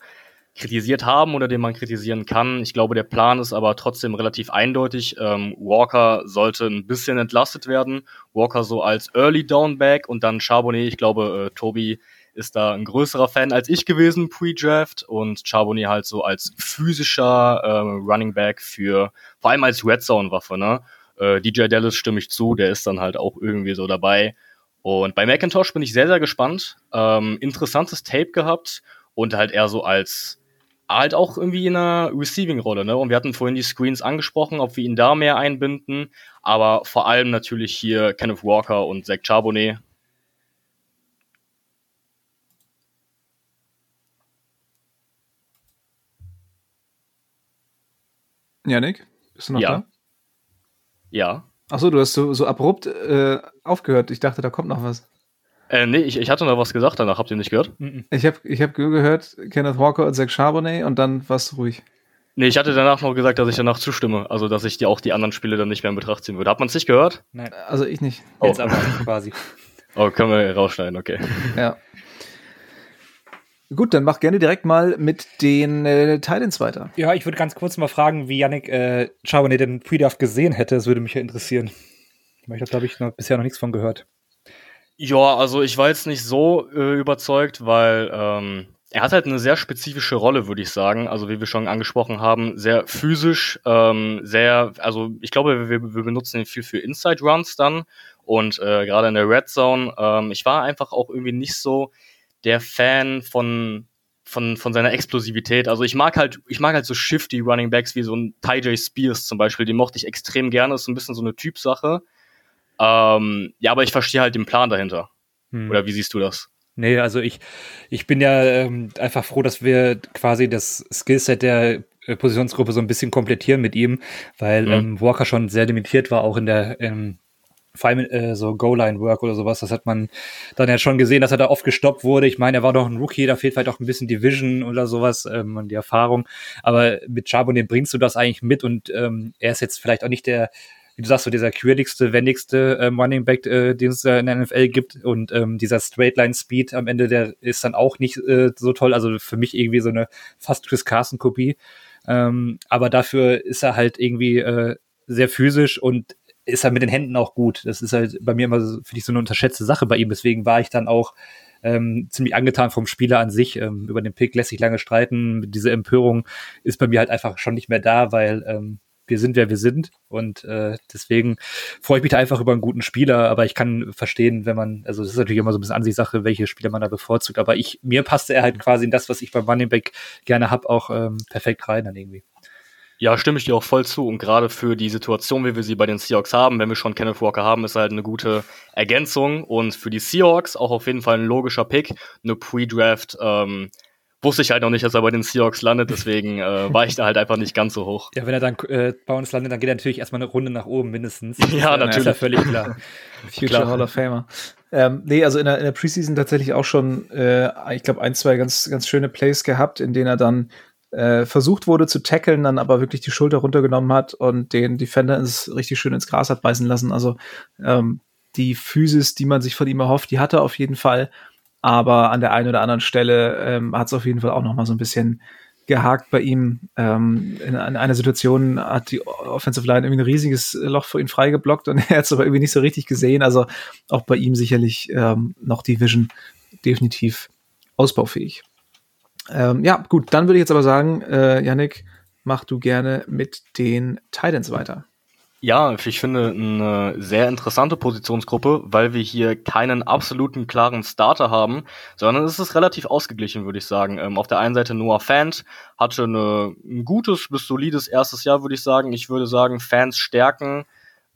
kritisiert haben oder den man kritisieren kann. Ich glaube, der Plan ist aber trotzdem relativ eindeutig. Ähm, Walker sollte ein bisschen entlastet werden. Walker so als Early Downback und dann Charbonnet. Ich glaube, äh, Tobi ist da ein größerer Fan als ich gewesen pre-Draft und Charbonnet halt so als physischer äh, Running Back für, vor allem als Red Zone Waffe, ne? Äh, DJ Dallas stimme ich zu, der ist dann halt auch irgendwie so dabei. Und bei Macintosh bin ich sehr, sehr gespannt. Ähm, interessantes Tape gehabt und halt eher so als halt auch irgendwie in einer Receiving-Rolle, ne? Und wir hatten vorhin die Screens angesprochen, ob wir ihn da mehr einbinden, aber vor allem natürlich hier Kenneth Walker und Zach Charbonnet. Janik, bist du noch ja. da? Ja. Achso, du hast so, so abrupt äh, aufgehört. Ich dachte, da kommt noch was. Äh, nee, ich, ich hatte noch was gesagt danach. Habt ihr nicht gehört? Ich habe ich hab gehört, Kenneth Walker und Zach Charbonnet und dann war's ruhig. Nee, ich hatte danach noch gesagt, dass ich danach zustimme. Also, dass ich die, auch die anderen Spiele dann nicht mehr in Betracht ziehen würde. Hat man es nicht gehört? Nein, Also ich nicht. jetzt Oh. aber quasi. <laughs> Oh, können wir rausschneiden, okay. Ja. Gut, dann mach gerne direkt mal mit den äh, Titans weiter. Ja, ich würde ganz kurz mal fragen, wie Yannick äh, Charbonnet den Pre-Draft gesehen hätte. Das würde mich ja interessieren. Ich habe ich noch, bisher noch nichts von gehört. Ja, also ich war jetzt nicht so äh, überzeugt, weil ähm, er hat halt eine sehr spezifische Rolle, würde ich sagen. Also wie wir schon angesprochen haben, sehr physisch, ähm, sehr, also ich glaube, wir, wir benutzen ihn viel für Inside Runs dann und äh, gerade in der Red Zone. Ähm, ich war einfach auch irgendwie nicht so der Fan von von, von seiner Explosivität. Also ich mag halt, ich mag halt so shifty Running Backs wie so ein Ty J. Spears zum Beispiel. Den mochte ich extrem gerne. Ist so ein bisschen so eine Typsache. Ähm, ja, aber ich verstehe halt den Plan dahinter. Hm. Oder wie siehst du das? Nee, also ich, ich bin ja ähm, einfach froh, dass wir quasi das Skillset der äh, Positionsgruppe so ein bisschen komplettieren mit ihm, weil Mhm. ähm, Walker schon sehr limitiert war, auch in der ähm, äh, so Goal-Line-Work oder sowas. Das hat man dann ja schon gesehen, dass er da oft gestoppt wurde. Ich meine, er war doch ein Rookie, da fehlt vielleicht auch ein bisschen Division oder sowas ähm, und die Erfahrung. Aber mit Charbonnet bringst du das eigentlich mit und ähm, er ist jetzt vielleicht auch nicht der wie du sagst, so dieser quirligste, wendigste ähm, Running Back, äh, den es äh, in der NFL gibt. Und ähm, dieser Straight Line Speed am Ende, der ist dann auch nicht äh, so toll. Also für mich irgendwie so eine fast Chris Carson-Kopie. Ähm, aber dafür ist er halt irgendwie äh, sehr physisch und ist halt mit den Händen auch gut. Das ist halt bei mir immer, so, finde ich, so eine unterschätzte Sache bei ihm. Deswegen war ich dann auch ähm, ziemlich angetan vom Spieler an sich. Ähm, über den Pick lässt sich lange streiten. Diese Empörung ist bei mir halt einfach schon nicht mehr da, weil ähm, wir sind, wer wir sind. Und äh, deswegen freue ich mich da einfach über einen guten Spieler. Aber ich kann verstehen, wenn man, also das ist natürlich immer so ein bisschen Ansichtssache, welche Spieler man da bevorzugt. Aber ich, mir passte er halt quasi in das, was ich beim Running Back gerne hab, auch ähm, perfekt rein dann irgendwie. Ja, stimme ich dir auch voll zu. Und gerade für die Situation, wie wir sie bei den Seahawks haben, wenn wir schon Kenneth Walker haben, ist halt eine gute Ergänzung. Und für die Seahawks auch auf jeden Fall ein logischer Pick. Eine Pre-Draft ähm, wusste ich halt noch nicht, dass er bei den Seahawks landet. Deswegen äh, <laughs> war ich da halt einfach nicht ganz so hoch. Ja, wenn er dann äh, bei uns landet, dann geht er natürlich erstmal eine Runde nach oben mindestens. Ja, Das ist ja natürlich. völlig klar. <laughs> Future Klar. Hall of Famer. Ähm, nee, also in der, in der Preseason tatsächlich auch schon, äh, ich glaube, ein, zwei ganz, ganz schöne Plays gehabt, in denen er dann äh, versucht wurde zu tackeln, dann aber wirklich die Schulter runtergenommen hat und den Defender ins, richtig schön ins Gras hat beißen lassen. Also ähm, die Physis, die man sich von ihm erhofft, die hat er auf jeden Fall. Aber an der einen oder anderen Stelle ähm, hat es auf jeden Fall auch noch mal so ein bisschen gehakt bei ihm. Ähm, in, in einer Situation hat die Offensive Line irgendwie ein riesiges Loch für ihn freigeblockt und <laughs> er hat es aber irgendwie nicht so richtig gesehen. Also auch bei ihm sicherlich ähm, noch die Vision definitiv ausbaufähig. Ähm, ja, gut, dann würde ich jetzt aber sagen, äh, Yannick, mach du gerne mit den Titans weiter. Ja, ich finde eine sehr interessante Positionsgruppe, weil wir hier keinen absoluten klaren Starter haben, sondern es ist relativ ausgeglichen, würde ich sagen. Ähm, auf der einen Seite Noah Fant hatte eine, ein gutes bis solides erstes Jahr, würde ich sagen. Ich würde sagen, Fans stärken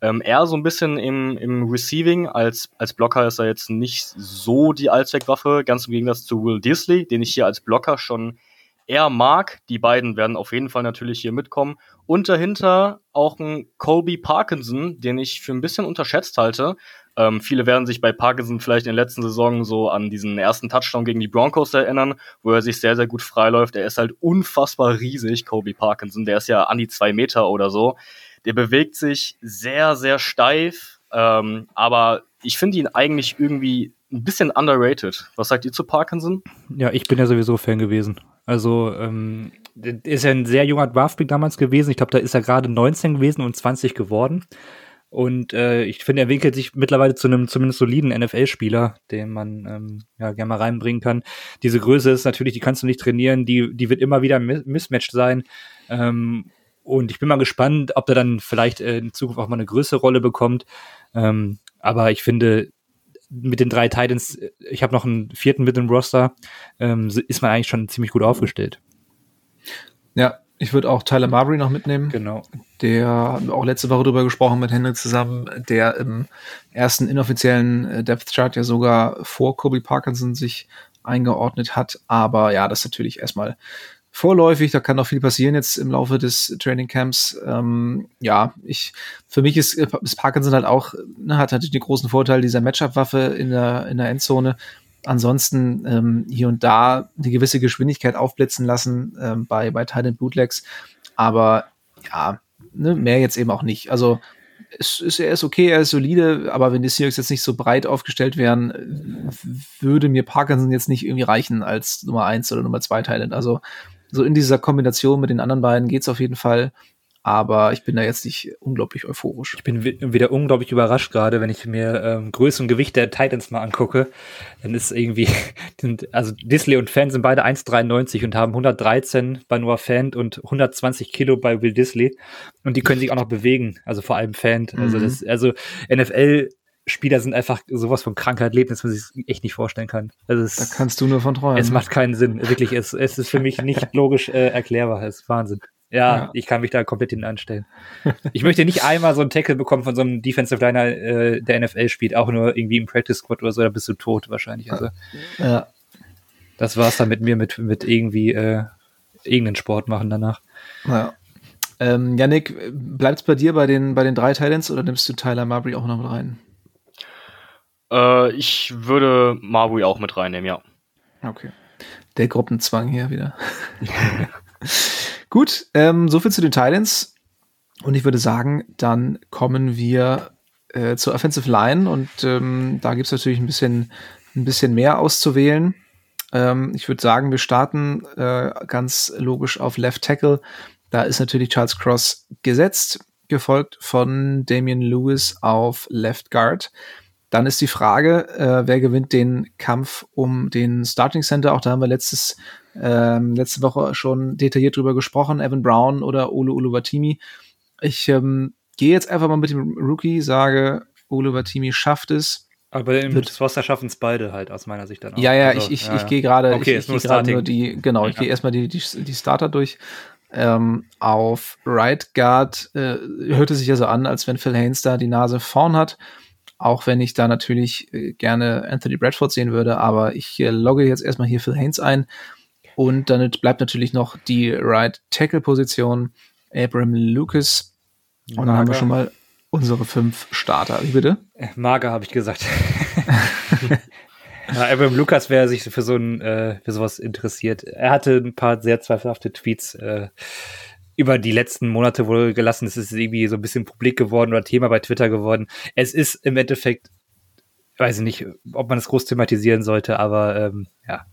ähm, eher so ein bisschen im, im Receiving. Als, als Blocker ist er jetzt nicht so die Allzweckwaffe, ganz im Gegensatz zu Will Disley, den ich hier als Blocker schon eher mag. Die beiden werden auf jeden Fall natürlich hier mitkommen. Und dahinter auch ein Colby Parkinson, den ich für ein bisschen unterschätzt halte. Ähm, viele werden sich bei Parkinson vielleicht in der letzten Saison so an diesen ersten Touchdown gegen die Broncos erinnern, wo er sich sehr, sehr gut freiläuft. Er ist halt unfassbar riesig, Colby Parkinson. Der ist ja an die zwei Meter oder so. Der bewegt sich sehr, sehr steif. Ähm, aber ich finde ihn eigentlich irgendwie ein bisschen underrated. Was sagt ihr zu Parkinson? Ja, ich bin ja sowieso Fan gewesen. Also, ähm, ist ja ein sehr junger Draftpick damals gewesen. Ich glaube, da ist er gerade 19 gewesen und 20 geworden. Und äh, ich finde, er winkelt sich mittlerweile zu einem zumindest soliden NFL-Spieler, den man ähm, ja gerne mal reinbringen kann. Diese Größe ist natürlich, die kannst du nicht trainieren, die, die wird immer wieder ein Mismatch sein. Ähm, und ich bin mal gespannt, ob er dann vielleicht äh, in Zukunft auch mal eine größere Rolle bekommt. Ähm, aber ich finde, mit den drei Titans, äh, ich habe noch einen vierten mit dem Roster, ähm, ist man eigentlich schon ziemlich gut aufgestellt. Ja, ich würde auch Tyler Marbury noch mitnehmen. Genau. Der haben wir auch letzte Woche drüber gesprochen mit Henrik zusammen, der im ersten inoffiziellen äh, Depth Chart ja sogar vor Kobe Parkinson sich eingeordnet hat. Aber ja, das ist natürlich erstmal vorläufig, da kann noch viel passieren jetzt im Laufe des Training Camps. Ähm, ja, ich, für mich ist, ist Parkinson halt auch, ne, hat natürlich den großen Vorteil dieser Matchup-Waffe in der, in der Endzone. Ansonsten ähm, hier und da eine gewisse Geschwindigkeit aufblitzen lassen ähm, bei, bei Titan Bootlegs. Aber ja, ne, mehr jetzt eben auch nicht. Also es ist, er ist okay, er ist solide, aber wenn die Seahawks jetzt nicht so breit aufgestellt wären, würde mir Parkinson jetzt nicht irgendwie reichen als Nummer eins oder Nummer zwei Talent. Also so in dieser Kombination mit den anderen beiden geht's auf jeden Fall aber ich bin da jetzt nicht unglaublich euphorisch. Ich bin wieder unglaublich überrascht gerade, wenn ich mir ähm, Größe und Gewicht der Titans mal angucke. Dann ist irgendwie, <laughs> also Disley und Fan sind beide 1,93 und haben 113 bei Noah Fan und 120 Kilo bei Will Disley. Und die können sich auch noch bewegen, also vor allem Fan. Also, mhm. das, also NFL Spieler sind einfach sowas von Krankheit leben, dass man sich echt nicht vorstellen kann. Also es, da kannst du nur von träumen. Es macht keinen Sinn. Wirklich, es, es ist für mich nicht <laughs> logisch äh, erklärbar. Es ist Wahnsinn. Ja, ja, ich kann mich da komplett hinten anstellen. Ich möchte nicht einmal so einen Tackle bekommen von so einem Defensive Liner, äh, der NFL spielt, auch nur irgendwie im Practice Squad oder so, da bist du tot wahrscheinlich. Also, ja. Das war's dann mit mir, mit, mit irgendwie äh, irgendeinen Sport machen danach. Ja. Ähm, Yannick, bleibt's bei dir bei den, bei den drei Titans oder nimmst du Tyler Marbury auch noch mit rein? Äh, ich würde Marbury auch mit reinnehmen, ja. Okay. Der Gruppenzwang hier wieder. <laughs> Gut, ähm, soviel zu den Titans. Und ich würde sagen, dann kommen wir äh, zur Offensive Line und ähm, da gibt's natürlich ein bisschen, ein bisschen mehr auszuwählen. Ähm, ich würde sagen, wir starten äh, ganz logisch auf Left Tackle. Da ist natürlich Charles Cross gesetzt, gefolgt von Damian Lewis auf Left Guard. Dann ist die Frage, äh, wer gewinnt den Kampf um den Starting Center? Auch da haben wir letztes, ähm, letzte Woche schon detailliert drüber gesprochen. Evan Brown oder Olu Uluwatimi. Ich ähm, gehe jetzt einfach mal mit dem Rookie, sage, Uluwatimi schafft es. Aber im Roster schaffen es beide halt aus meiner Sicht dann auch. Ja, ja, also, ich, ich, ja, ich gehe gerade okay, ich, ich geh nur die, genau, ich ja. gehe erstmal die, die, die Starter durch. Ähm, auf Right Guard äh, hörte sich ja so an, als wenn Phil Haynes da die Nase vorn hat. Auch wenn ich da natürlich äh, gerne Anthony Bradford sehen würde, aber ich äh, logge jetzt erstmal hier Phil Haynes ein. Und dann bleibt natürlich noch die Right Tackle Position, Abram Lucas. Und dann haben wir schon mal unsere fünf Starter. Wie bitte? Äh, Mager, habe ich gesagt. <laughs> ja, Abram Lucas wäre sich für so ein, für sowas interessiert. Er hatte ein paar sehr zweifelhafte Tweets äh, über die letzten Monate wohl gelassen. Es ist irgendwie so ein bisschen publik geworden oder Thema bei Twitter geworden. Es ist im Endeffekt, weiß ich nicht, ob man es groß thematisieren sollte, aber ähm, ja.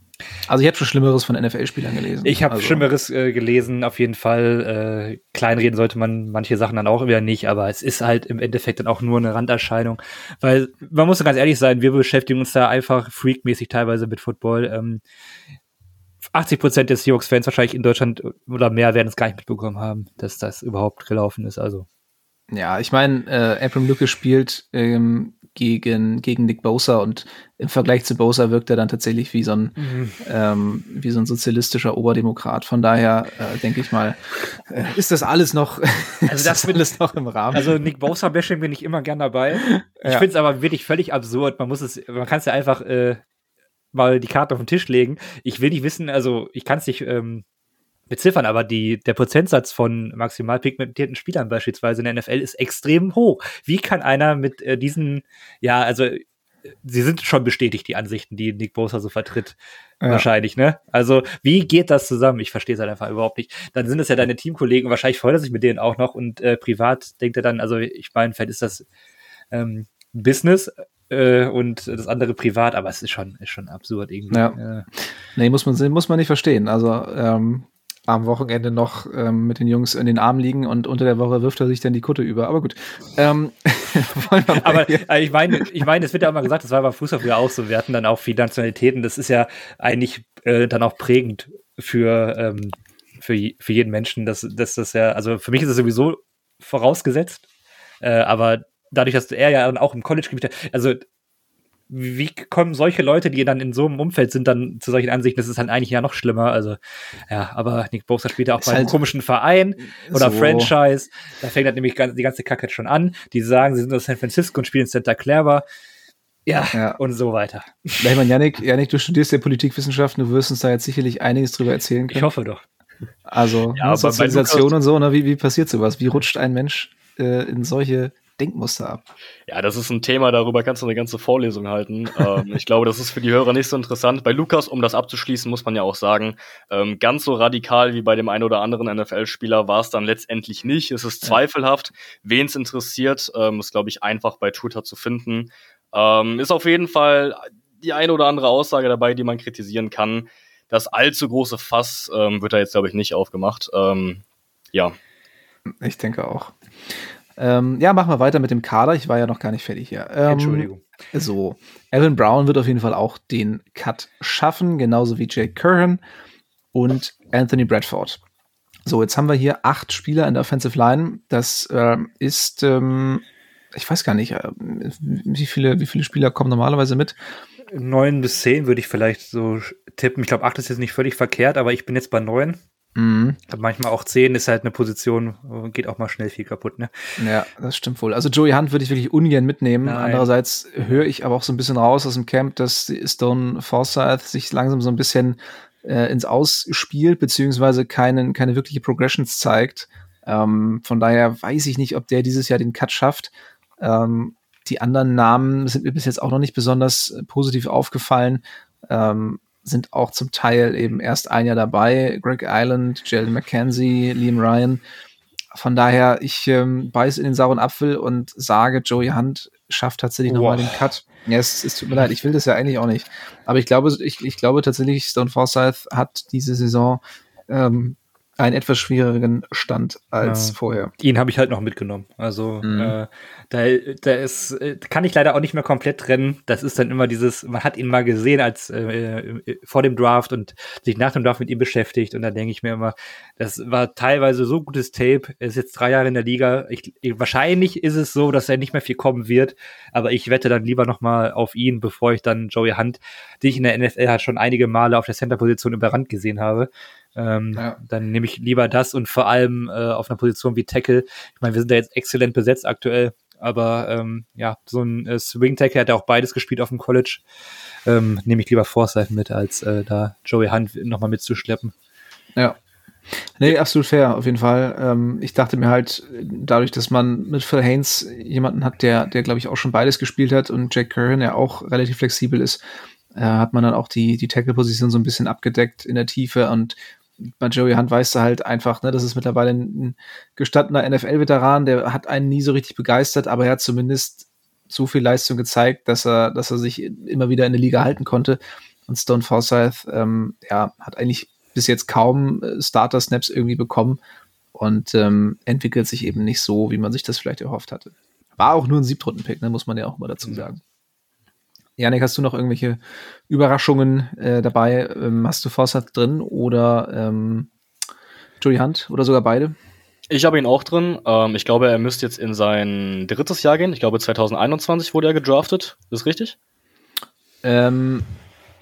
Also ich habe schon Schlimmeres von NFL-Spielern gelesen. Ich habe also. Schlimmeres äh, gelesen, auf jeden Fall. Äh, kleinreden sollte man manche Sachen dann auch wieder nicht, aber es ist halt im Endeffekt dann auch nur eine Randerscheinung. Weil man muss ganz ehrlich sein, wir beschäftigen uns da einfach freakmäßig teilweise mit Football. Ähm, 80 Prozent der Seahawks-Fans wahrscheinlich in Deutschland oder mehr werden es gar nicht mitbekommen haben, dass das überhaupt gelaufen ist. Also. Ja, ich meine, äh, Abram Lucas spielt ähm, gegen, gegen Nick Bosa und im Vergleich zu Bosa wirkt er dann tatsächlich wie so ein, mhm. ähm, wie so ein sozialistischer Oberdemokrat. Von daher äh, denke ich mal, äh, ist das alles noch, <laughs> also das alles noch im Rahmen. Also Nick Bosa-Bashing bin ich immer gern dabei. Ich ja. finde es aber wirklich völlig absurd. Man muss es, man kann es ja einfach äh, mal die Karte auf den Tisch legen. Ich will nicht wissen, also ich kann es nicht ähm, beziffern, aber die, der Prozentsatz von maximal pigmentierten Spielern beispielsweise in der NFL ist extrem hoch. Wie kann einer mit äh, diesen, ja, also sie sind schon bestätigt, die Ansichten, die Nick Bosa so vertritt. Ja. Wahrscheinlich, ne? Also, wie geht das zusammen? Ich verstehe es halt einfach überhaupt nicht. Dann sind es ja deine Teamkollegen, wahrscheinlich freut er sich mit denen auch noch und äh, privat denkt er dann, also ich meine, vielleicht ist das ähm, Business, äh, und das andere privat, aber es ist schon, ist schon absurd irgendwie. Ja. Äh. Nee, muss man, muss man nicht verstehen. Also ähm, am Wochenende noch ähm, mit den Jungs in den Armen liegen und unter der Woche wirft er sich dann die Kutte über. Aber gut. Ähm, <laughs> aber äh, ich meine, ich meine, es wird ja immer gesagt, das war bei Fußball früher auch so. Wir hatten dann auch viele Nationalitäten. Das ist ja eigentlich äh, dann auch prägend für, ähm, für, für jeden Menschen. dass dass das ja, also für mich ist es sowieso vorausgesetzt. Äh, aber dadurch, dass er ja dann auch im College gespielt hat, also wie kommen solche Leute, die dann in so einem Umfeld sind, dann zu solchen Ansichten? Das ist dann eigentlich ja noch schlimmer. Also, ja, aber Nick Bosa spielt ja auch bei einem halt komischen Verein oder so. Franchise. Da fängt halt nämlich die ganze Kacke schon an. Die sagen, sie sind aus San Francisco und spielen in Santa Clara. Ja, ja, und so weiter. Ich meine, Janik, Janik, du studierst ja Politikwissenschaften, du wirst uns da jetzt sicherlich einiges drüber erzählen können. Ich hoffe doch. Also Ja, Sozialisation und so, ne? wie, wie passiert sowas? Wie rutscht ein Mensch äh, in solche Denkmuster ab? Ja, das ist ein Thema, darüber kannst du eine ganze Vorlesung halten. <laughs> ähm, ich glaube, das ist für die Hörer nicht so interessant. Bei Lukas, um das abzuschließen, muss man ja auch sagen, ähm, ganz so radikal wie bei dem einen oder anderen NFL-Spieler war es dann letztendlich nicht. Es ist zweifelhaft. Wen es interessiert, ähm, ist, glaube ich, einfach bei Twitter zu finden. Ähm, ist auf jeden Fall die eine oder andere Aussage dabei, die man kritisieren kann. Das allzu große Fass ähm, wird da jetzt, glaube ich, nicht aufgemacht. Ähm, ja, Ich denke auch. Ähm, ja, machen wir weiter mit dem Kader. Ich war ja noch gar nicht fertig hier. Ähm, Entschuldigung. So, Evan Brown wird auf jeden Fall auch den Cut schaffen, genauso wie Jake Curran und Anthony Bradford. So, jetzt haben wir hier acht Spieler in der Offensive Line. Das ähm, ist, ähm, ich weiß gar nicht, äh, wie viele, wie viele Spieler kommen normalerweise mit. Neun bis zehn würde ich vielleicht so tippen. Ich glaube, acht ist jetzt nicht völlig verkehrt, aber ich bin jetzt bei neun. Mhm. Aber manchmal auch zehn ist halt eine Position, geht auch mal schnell viel kaputt, ne? Ja, das stimmt wohl. Also Joey Hunt würde ich wirklich ungern mitnehmen. Nein. Andererseits höre ich aber auch so ein bisschen raus aus dem Camp, dass Stone Forsyth sich langsam so ein bisschen äh, ins Aus spielt, beziehungsweise keinen, keine wirkliche Progressions zeigt. Ähm, von daher weiß ich nicht, ob der dieses Jahr den Cut schafft. Ähm, die anderen Namen sind mir bis jetzt auch noch nicht besonders äh, positiv aufgefallen. Ähm, sind auch zum Teil eben erst ein Jahr dabei. Greg Island, Jalen McKenzie, Liam Ryan. Von daher, ich ähm, beiß in den sauren Apfel und sage, Joey Hunt schafft tatsächlich nochmal Wow. den Cut. Ja, es, es tut mir leid, ich will das ja eigentlich auch nicht. Aber ich glaube, ich, ich glaube tatsächlich, Stone Forsyth hat diese Saison ähm, einen etwas schwierigeren Stand als Ja. vorher. Ihn habe ich halt noch mitgenommen. Also Mhm. äh, da, da ist, äh, kann ich leider auch nicht mehr komplett trennen. Das ist dann immer dieses, man hat ihn mal gesehen als äh, äh, vor dem Draft und sich nach dem Draft mit ihm beschäftigt. Und da denke ich mir immer, das war teilweise so gutes Tape. Er ist jetzt drei Jahre in der Liga. Ich, ich, wahrscheinlich ist es so, dass er nicht mehr viel kommen wird. Aber ich wette dann lieber noch mal auf ihn, bevor ich dann Joey Hunt, den ich in der NFL halt schon einige Male auf der Center-Position überrannt gesehen habe. Ähm, Ja. Dann nehme ich lieber das und vor allem äh, auf einer Position wie Tackle. Ich meine, wir sind da jetzt exzellent besetzt aktuell, aber ähm, ja, so ein äh, Swing Tackle hat ja auch beides gespielt auf dem College. Ähm, nehme ich lieber Forsyth mit, als äh, da Joey Hunt nochmal mitzuschleppen. Ja. Nee, absolut fair, auf jeden Fall. Ähm, ich dachte mir halt, dadurch, dass man mit Phil Haynes jemanden hat, der, der glaube ich auch schon beides gespielt hat und Jack Curran ja auch relativ flexibel ist, äh, hat man dann auch die, die Tackle-Position so ein bisschen abgedeckt in der Tiefe und bei Joey Hunt weißt du halt einfach, ne, das ist mittlerweile ein, gestandener NFL-Veteran, der hat einen nie so richtig begeistert, aber er hat zumindest so viel Leistung gezeigt, dass er, dass er sich immer wieder in der Liga halten konnte. Und Stone Forsyth, ähm, ja, hat eigentlich bis jetzt kaum äh, Starter-Snaps irgendwie bekommen und ähm, entwickelt sich eben nicht so, wie man sich das vielleicht erhofft hatte. War auch nur ein Siebtrunden-Pick, ne, muss man ja auch mal dazu sagen. Janik, hast du noch irgendwelche Überraschungen äh, dabei? Ähm, hast du Forsyth drin oder ähm, Joey Hunt oder sogar beide? Ich habe ihn auch drin. Ähm, ich glaube, er müsste jetzt in sein drittes Jahr gehen. Ich glaube, 2021 wurde er gedraftet. Ist richtig? Ähm,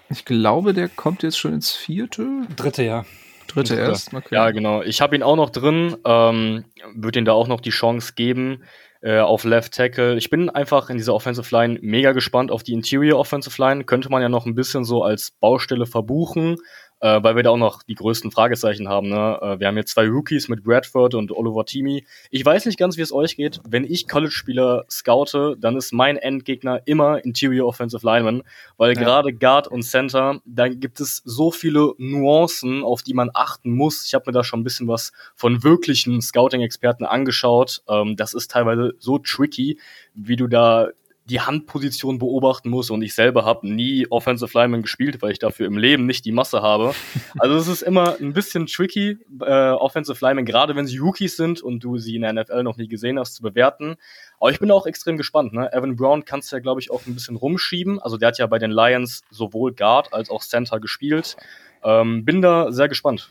ich glaube, der kommt jetzt schon ins vierte, Dritte Jahr. dritte Dritte. erst. Okay. Ja, genau. Ich habe ihn auch noch drin. Ähm, Würde ihm da auch noch die Chance geben äh, auf Left Tackle. Ich bin einfach in dieser Offensive Line mega gespannt auf die Interior Offensive Line. Könnte man ja noch ein bisschen so als Baustelle verbuchen, äh, weil wir da auch noch die größten Fragezeichen haben. Ne? Äh, wir haben jetzt zwei Rookies mit Bradford und Oliver Timi. Ich weiß nicht ganz, wie es euch geht. Wenn ich College-Spieler scoute, dann ist mein Endgegner immer Interior Offensive Lineman, weil Ja. gerade Guard und Center, da gibt es so viele Nuancen, auf die man achten muss. Ich habe mir da schon ein bisschen was von wirklichen Scouting-Experten angeschaut. Ähm, das ist teilweise so tricky, wie du da die Handposition beobachten musst und ich selber habe nie Offensive Lineman gespielt, weil ich dafür im Leben nicht die Masse habe. <laughs> Also es ist immer ein bisschen tricky, äh, Offensive Lineman, gerade wenn sie Rookies sind und du sie in der NFL noch nie gesehen hast, zu bewerten. Aber ich bin auch extrem gespannt. Ne? Evan Brown kannst du ja, glaube ich, auch ein bisschen rumschieben. Also der hat ja bei den Lions sowohl Guard als auch Center gespielt. Ähm, bin da sehr gespannt.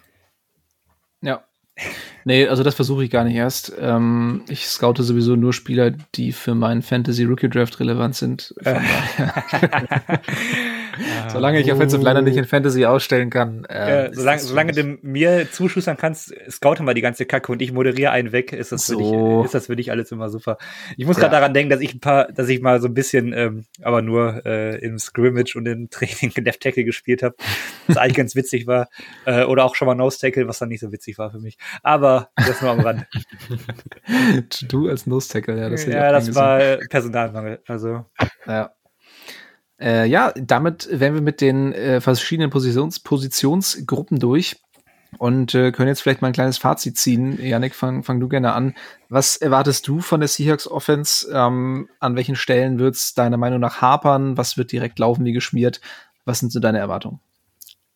Ja. Nee, also das versuche ich gar nicht erst. Ähm, ich scoute sowieso nur Spieler, die für meinen Fantasy Rookie Draft relevant sind. <laughs> <laughs> Solange ich Offensive Liner nicht in Fantasy ausstellen kann. Äh, äh, solange, solange du mir zuschustern kannst, scouten wir die ganze Kacke und ich moderiere einen weg, ist das, so. für, dich, ist das für dich alles immer super. Ich muss ja. gerade daran denken, dass ich ein paar, dass ich mal so ein bisschen, ähm, aber nur äh, im Scrimmage und im <laughs> Training Left Tackle gespielt habe, was eigentlich ganz witzig war. Äh, oder auch schon mal Nose Tackle, was dann nicht so witzig war für mich. Aber das nur am Rand. <laughs> du als Nose Tackle, ja, das, ja, das war Personalmangel. Also. Ja. Äh, ja, damit wären wir mit den äh, verschiedenen Positions Positionsgruppen durch und äh, können jetzt vielleicht mal ein kleines Fazit ziehen. Janik, fang, fang du gerne an. Was erwartest du von der Seahawks Offense? Ähm, an welchen Stellen wird es deiner Meinung nach hapern? Was wird direkt laufen wie geschmiert? Was sind so deine Erwartungen?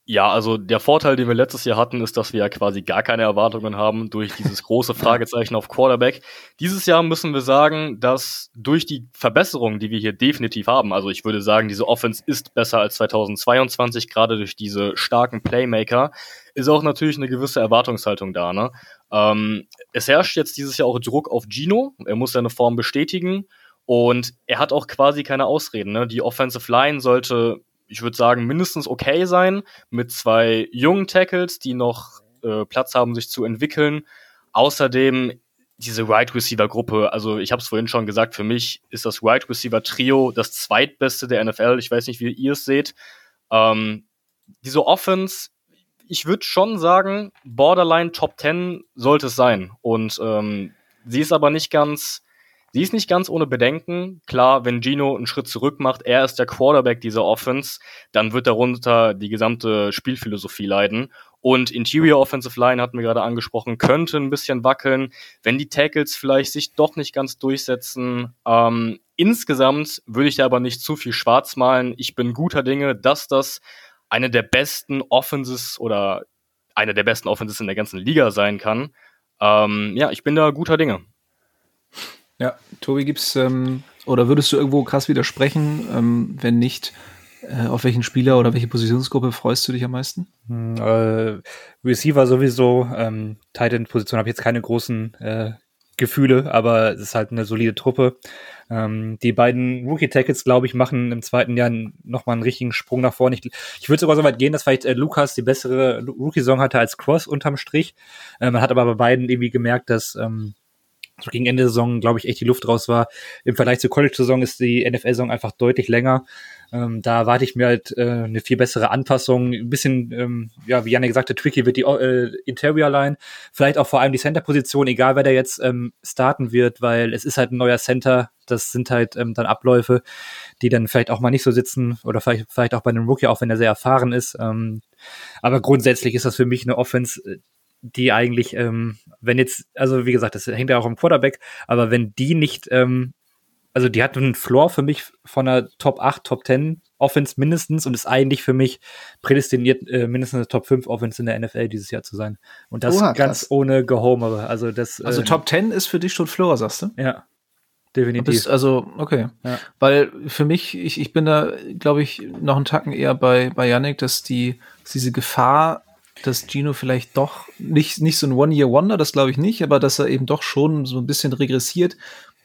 Ja, also der Vorteil, den wir letztes Jahr hatten, ist, dass wir ja quasi gar keine Erwartungen haben durch dieses große <laughs> Fragezeichen auf Quarterback. Dieses Jahr müssen wir sagen, dass durch die Verbesserungen, die wir hier definitiv haben, also ich würde sagen, diese Offense ist besser als 2022, gerade durch diese starken Playmaker, ist auch natürlich eine gewisse Erwartungshaltung da. Ne? Ähm, es herrscht jetzt dieses Jahr auch Druck auf Gino. Er muss seine Form bestätigen. Und er hat auch quasi keine Ausreden. Ne? Die Offensive Line sollte ich würde sagen, mindestens okay sein mit zwei jungen Tackles, die noch äh, Platz haben, sich zu entwickeln. Außerdem diese Wide Receiver Gruppe, also ich habe es vorhin schon gesagt, für mich ist das Wide Receiver Trio das zweitbeste der NFL. Ich weiß nicht, wie ihr es seht. Ähm, diese Offense, ich würde schon sagen, Borderline Top 10 sollte es sein. Und ähm, sie ist aber nicht ganz Sie ist nicht ganz ohne Bedenken. Klar, wenn Gino einen Schritt zurück macht, er ist der Quarterback dieser Offense, dann wird darunter die gesamte Spielphilosophie leiden. Und Interior Offensive Line hatten wir gerade angesprochen, könnte ein bisschen wackeln, wenn die Tackles vielleicht sich doch nicht ganz durchsetzen. Ähm, insgesamt würde ich da aber nicht zu viel schwarz malen. Ich bin guter Dinge, dass das eine der besten Offenses oder eine der besten Offenses in der ganzen Liga sein kann. Ähm, ja, ich bin da guter Dinge. Ja, Tobi, gibt's ähm, oder würdest du irgendwo krass widersprechen? Ähm, wenn nicht, äh, auf welchen Spieler oder welche Positionsgruppe freust du dich am meisten? Hm, äh, Receiver sowieso, ähm, Titan-Position habe ich jetzt keine großen äh, Gefühle, aber es ist halt eine solide Truppe. Ähm, die beiden Rookie-Tackles, glaube ich, machen im zweiten Jahr nochmal einen richtigen Sprung nach vorne. Ich, ich würde sogar so weit gehen, dass vielleicht äh, Lukas die bessere Rookie-Song hatte als Cross unterm Strich. Äh, man hat aber bei beiden irgendwie gemerkt, dass ähm, so gegen Ende der Saison, glaube ich, echt die Luft raus war. Im Vergleich zur College-Saison ist die NFL-Saison einfach deutlich länger. Ähm, da erwarte ich mir halt äh, eine viel bessere Anpassung. Ein bisschen, ähm, ja, wie Janne gesagt hat, tricky wird die äh, Interior-Line. Vielleicht auch vor allem die Center-Position, egal wer da jetzt ähm, starten wird, weil es ist halt ein neuer Center. Das sind halt ähm, dann Abläufe, die dann vielleicht auch mal nicht so sitzen oder vielleicht, vielleicht auch bei einem Rookie, auch wenn er sehr erfahren ist. Ähm, aber grundsätzlich ist das für mich eine Offense, äh, die eigentlich, ähm, wenn jetzt, also wie gesagt, das hängt ja auch am Quarterback, aber wenn die nicht, ähm, also die hat einen Floor für mich von einer Top 8, Top 10 Offense mindestens und ist eigentlich für mich prädestiniert, äh, mindestens eine Top 5 Offense in der NFL dieses Jahr zu sein. Und das Oha, ganz ohne Gehomere. Also das. Also äh, Top 10 ist für dich schon Floor, sagst du? Ja. Definitiv. Bist, also, okay. Ja. Weil für mich, ich, ich bin da, glaube ich, noch einen Tacken eher bei, bei Yannick, dass die, dass diese Gefahr dass Gino vielleicht doch nicht, nicht so ein One-Year-Wonder, das glaube ich nicht, aber dass er eben doch schon so ein bisschen regressiert,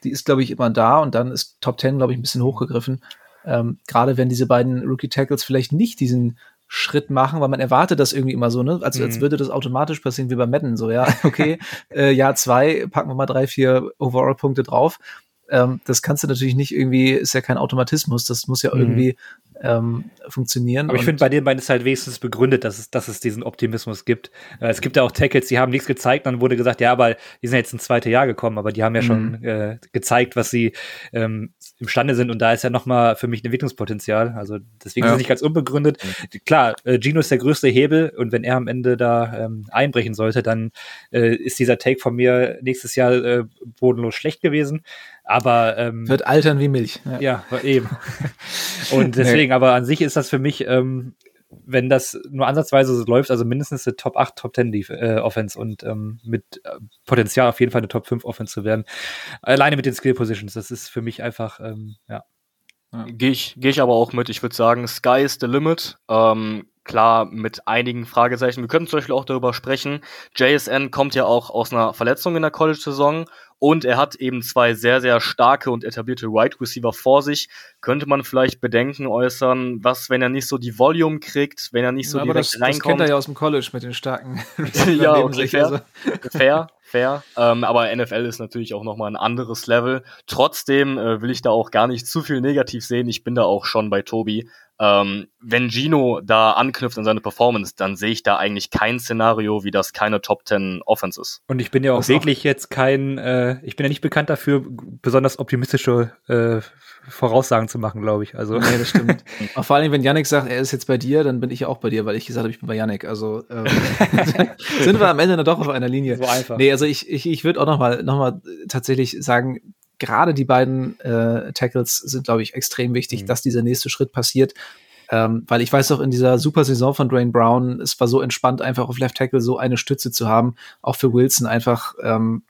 die ist, glaube ich, immer da und dann ist Top 10, glaube ich, ein bisschen hochgegriffen. Ähm, Gerade wenn diese beiden Rookie-Tackles vielleicht nicht diesen Schritt machen, weil man erwartet das irgendwie immer so, ne? Als, mhm. als würde das automatisch passieren wie bei Madden, so, ja, okay, <laughs> äh, Jahr zwei, packen wir mal drei, vier Overall-Punkte drauf. Ähm, das kannst du natürlich nicht irgendwie, ist ja kein Automatismus, das muss ja mhm. irgendwie ähm, funktionieren. Aber ich finde, bei den beiden ist halt wenigstens begründet, dass es, dass es diesen Optimismus gibt. Äh, es gibt ja auch Tackles, die haben nichts gezeigt, dann wurde gesagt, ja, aber die sind jetzt ins zweite Jahr gekommen, aber die haben ja mhm. schon äh, gezeigt, was sie ähm, imstande sind und da ist ja nochmal für mich ein Entwicklungspotenzial. Also deswegen ja. ist es nicht ganz unbegründet. Mhm. Klar, äh, Gino ist der größte Hebel und wenn er am Ende da ähm, einbrechen sollte, dann äh, ist dieser Take von mir nächstes Jahr äh, bodenlos schlecht gewesen. Aber ähm, wird altern wie Milch. Ja, ja eben. und <laughs> deswegen, nee. aber an sich ist das für mich, ähm, wenn das nur ansatzweise so läuft, also mindestens eine Top 8, Top 10 äh, Offense und ähm, mit äh, Potenzial auf jeden Fall eine Top 5 Offense zu werden. Alleine mit den Skill Positions, das ist für mich einfach, ähm, ja. ja. Gehe ich, geh ich aber auch mit. Ich würde sagen, Sky is the limit. Ähm, klar mit einigen Fragezeichen. Wir können zum Beispiel auch darüber sprechen. JSN kommt ja auch aus einer Verletzung in der College-Saison und er hat eben zwei sehr, sehr starke und etablierte Wide Receiver vor sich. Könnte man vielleicht Bedenken äußern, was, wenn er nicht so die Volume kriegt, wenn er nicht so ja, direkt das, reinkommt. Das kennt er ja aus dem College mit den starken. <laughs> ja, okay, fair, also. fair, fair. Ähm, aber NFL ist natürlich auch nochmal ein anderes Level. Trotzdem äh, will ich da auch gar nicht zu viel negativ sehen. Ich bin da auch schon bei Tobi. Ähm, wenn Gino da anknüpft an seine Performance, dann sehe ich da eigentlich kein Szenario, wie das keine Top 10 Offense ist. Und ich bin ja auch das wirklich auch jetzt kein, äh, ich bin ja nicht bekannt dafür, besonders optimistische äh, Voraussagen zu machen, glaube ich. Also. Nee, das stimmt. <laughs> auch vor allem, wenn Yannick sagt, er ist jetzt bei dir, dann bin ich ja auch bei dir, weil ich gesagt habe, ich bin bei Yannick. Also ähm, <laughs> sind wir am Ende dann doch auf einer Linie. So einfach. Nee, also ich, ich, ich würde auch nochmal noch mal tatsächlich sagen, gerade die beiden äh, Tackles sind, glaube ich, extrem wichtig, mhm. dass dieser nächste Schritt passiert. Ähm, weil ich weiß auch in dieser super Saison von Dwayne Brown, es war so entspannt, einfach auf Left Tackle so eine Stütze zu haben. Auch für Wilson einfach, ähm,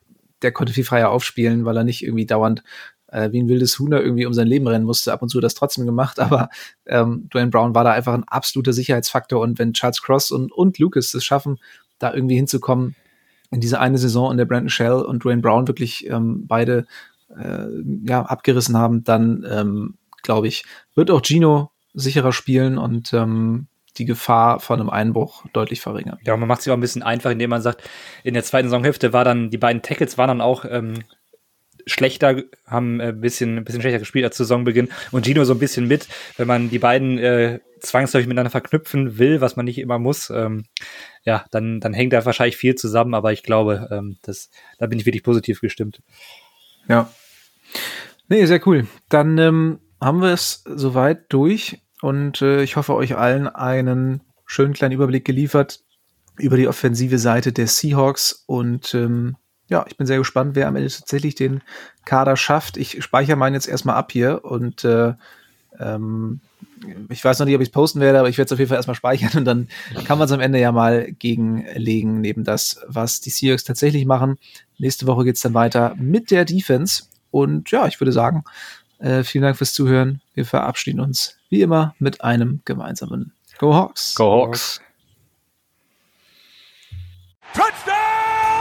der konnte viel freier aufspielen, weil er nicht irgendwie dauernd äh, wie ein wildes Huhn irgendwie um sein Leben rennen musste. Ab und zu das trotzdem gemacht, <laughs> aber ähm, Dwayne Brown war da einfach ein absoluter Sicherheitsfaktor. Und wenn Charles Cross und, und Lucas es schaffen, da irgendwie hinzukommen, in diese eine Saison, in der Brandon Shell und Dwayne Brown wirklich ähm, beide äh, ja, abgerissen haben, dann ähm, glaube ich, wird auch Gino sicherer spielen und ähm, die Gefahr von einem Einbruch deutlich verringern. Ja, man macht sich auch ein bisschen einfach, indem man sagt, in der zweiten Saisonhälfte war dann, die beiden Tackles waren dann auch ähm, schlechter, haben ein bisschen, ein bisschen schlechter gespielt als Saisonbeginn. Und Gino so ein bisschen mit, wenn man die beiden äh, zwangsläufig miteinander verknüpfen will, was man nicht immer muss, ähm, ja, dann, dann hängt da wahrscheinlich viel zusammen, aber ich glaube, ähm, das, da bin ich wirklich positiv gestimmt. Ja, Nee, sehr cool. Dann ähm, haben wir es soweit durch. Und äh, ich hoffe, euch allen einen schönen kleinen Überblick geliefert über die offensive Seite der Seahawks. Und ähm, ja, ich bin sehr gespannt, wer am Ende tatsächlich den Kader schafft. Ich speichere meinen jetzt erstmal ab hier und äh, ähm, ich weiß noch nicht, ob ich es posten werde, aber ich werde es auf jeden Fall erstmal speichern und dann kann man es am Ende ja mal gegenlegen, neben das, was die Seahawks tatsächlich machen. Nächste Woche geht es dann weiter mit der Defense und ja, ich würde sagen, äh, vielen Dank fürs Zuhören. Wir verabschieden uns wie immer mit einem gemeinsamen Go Hawks. Go Hawks. Touchdown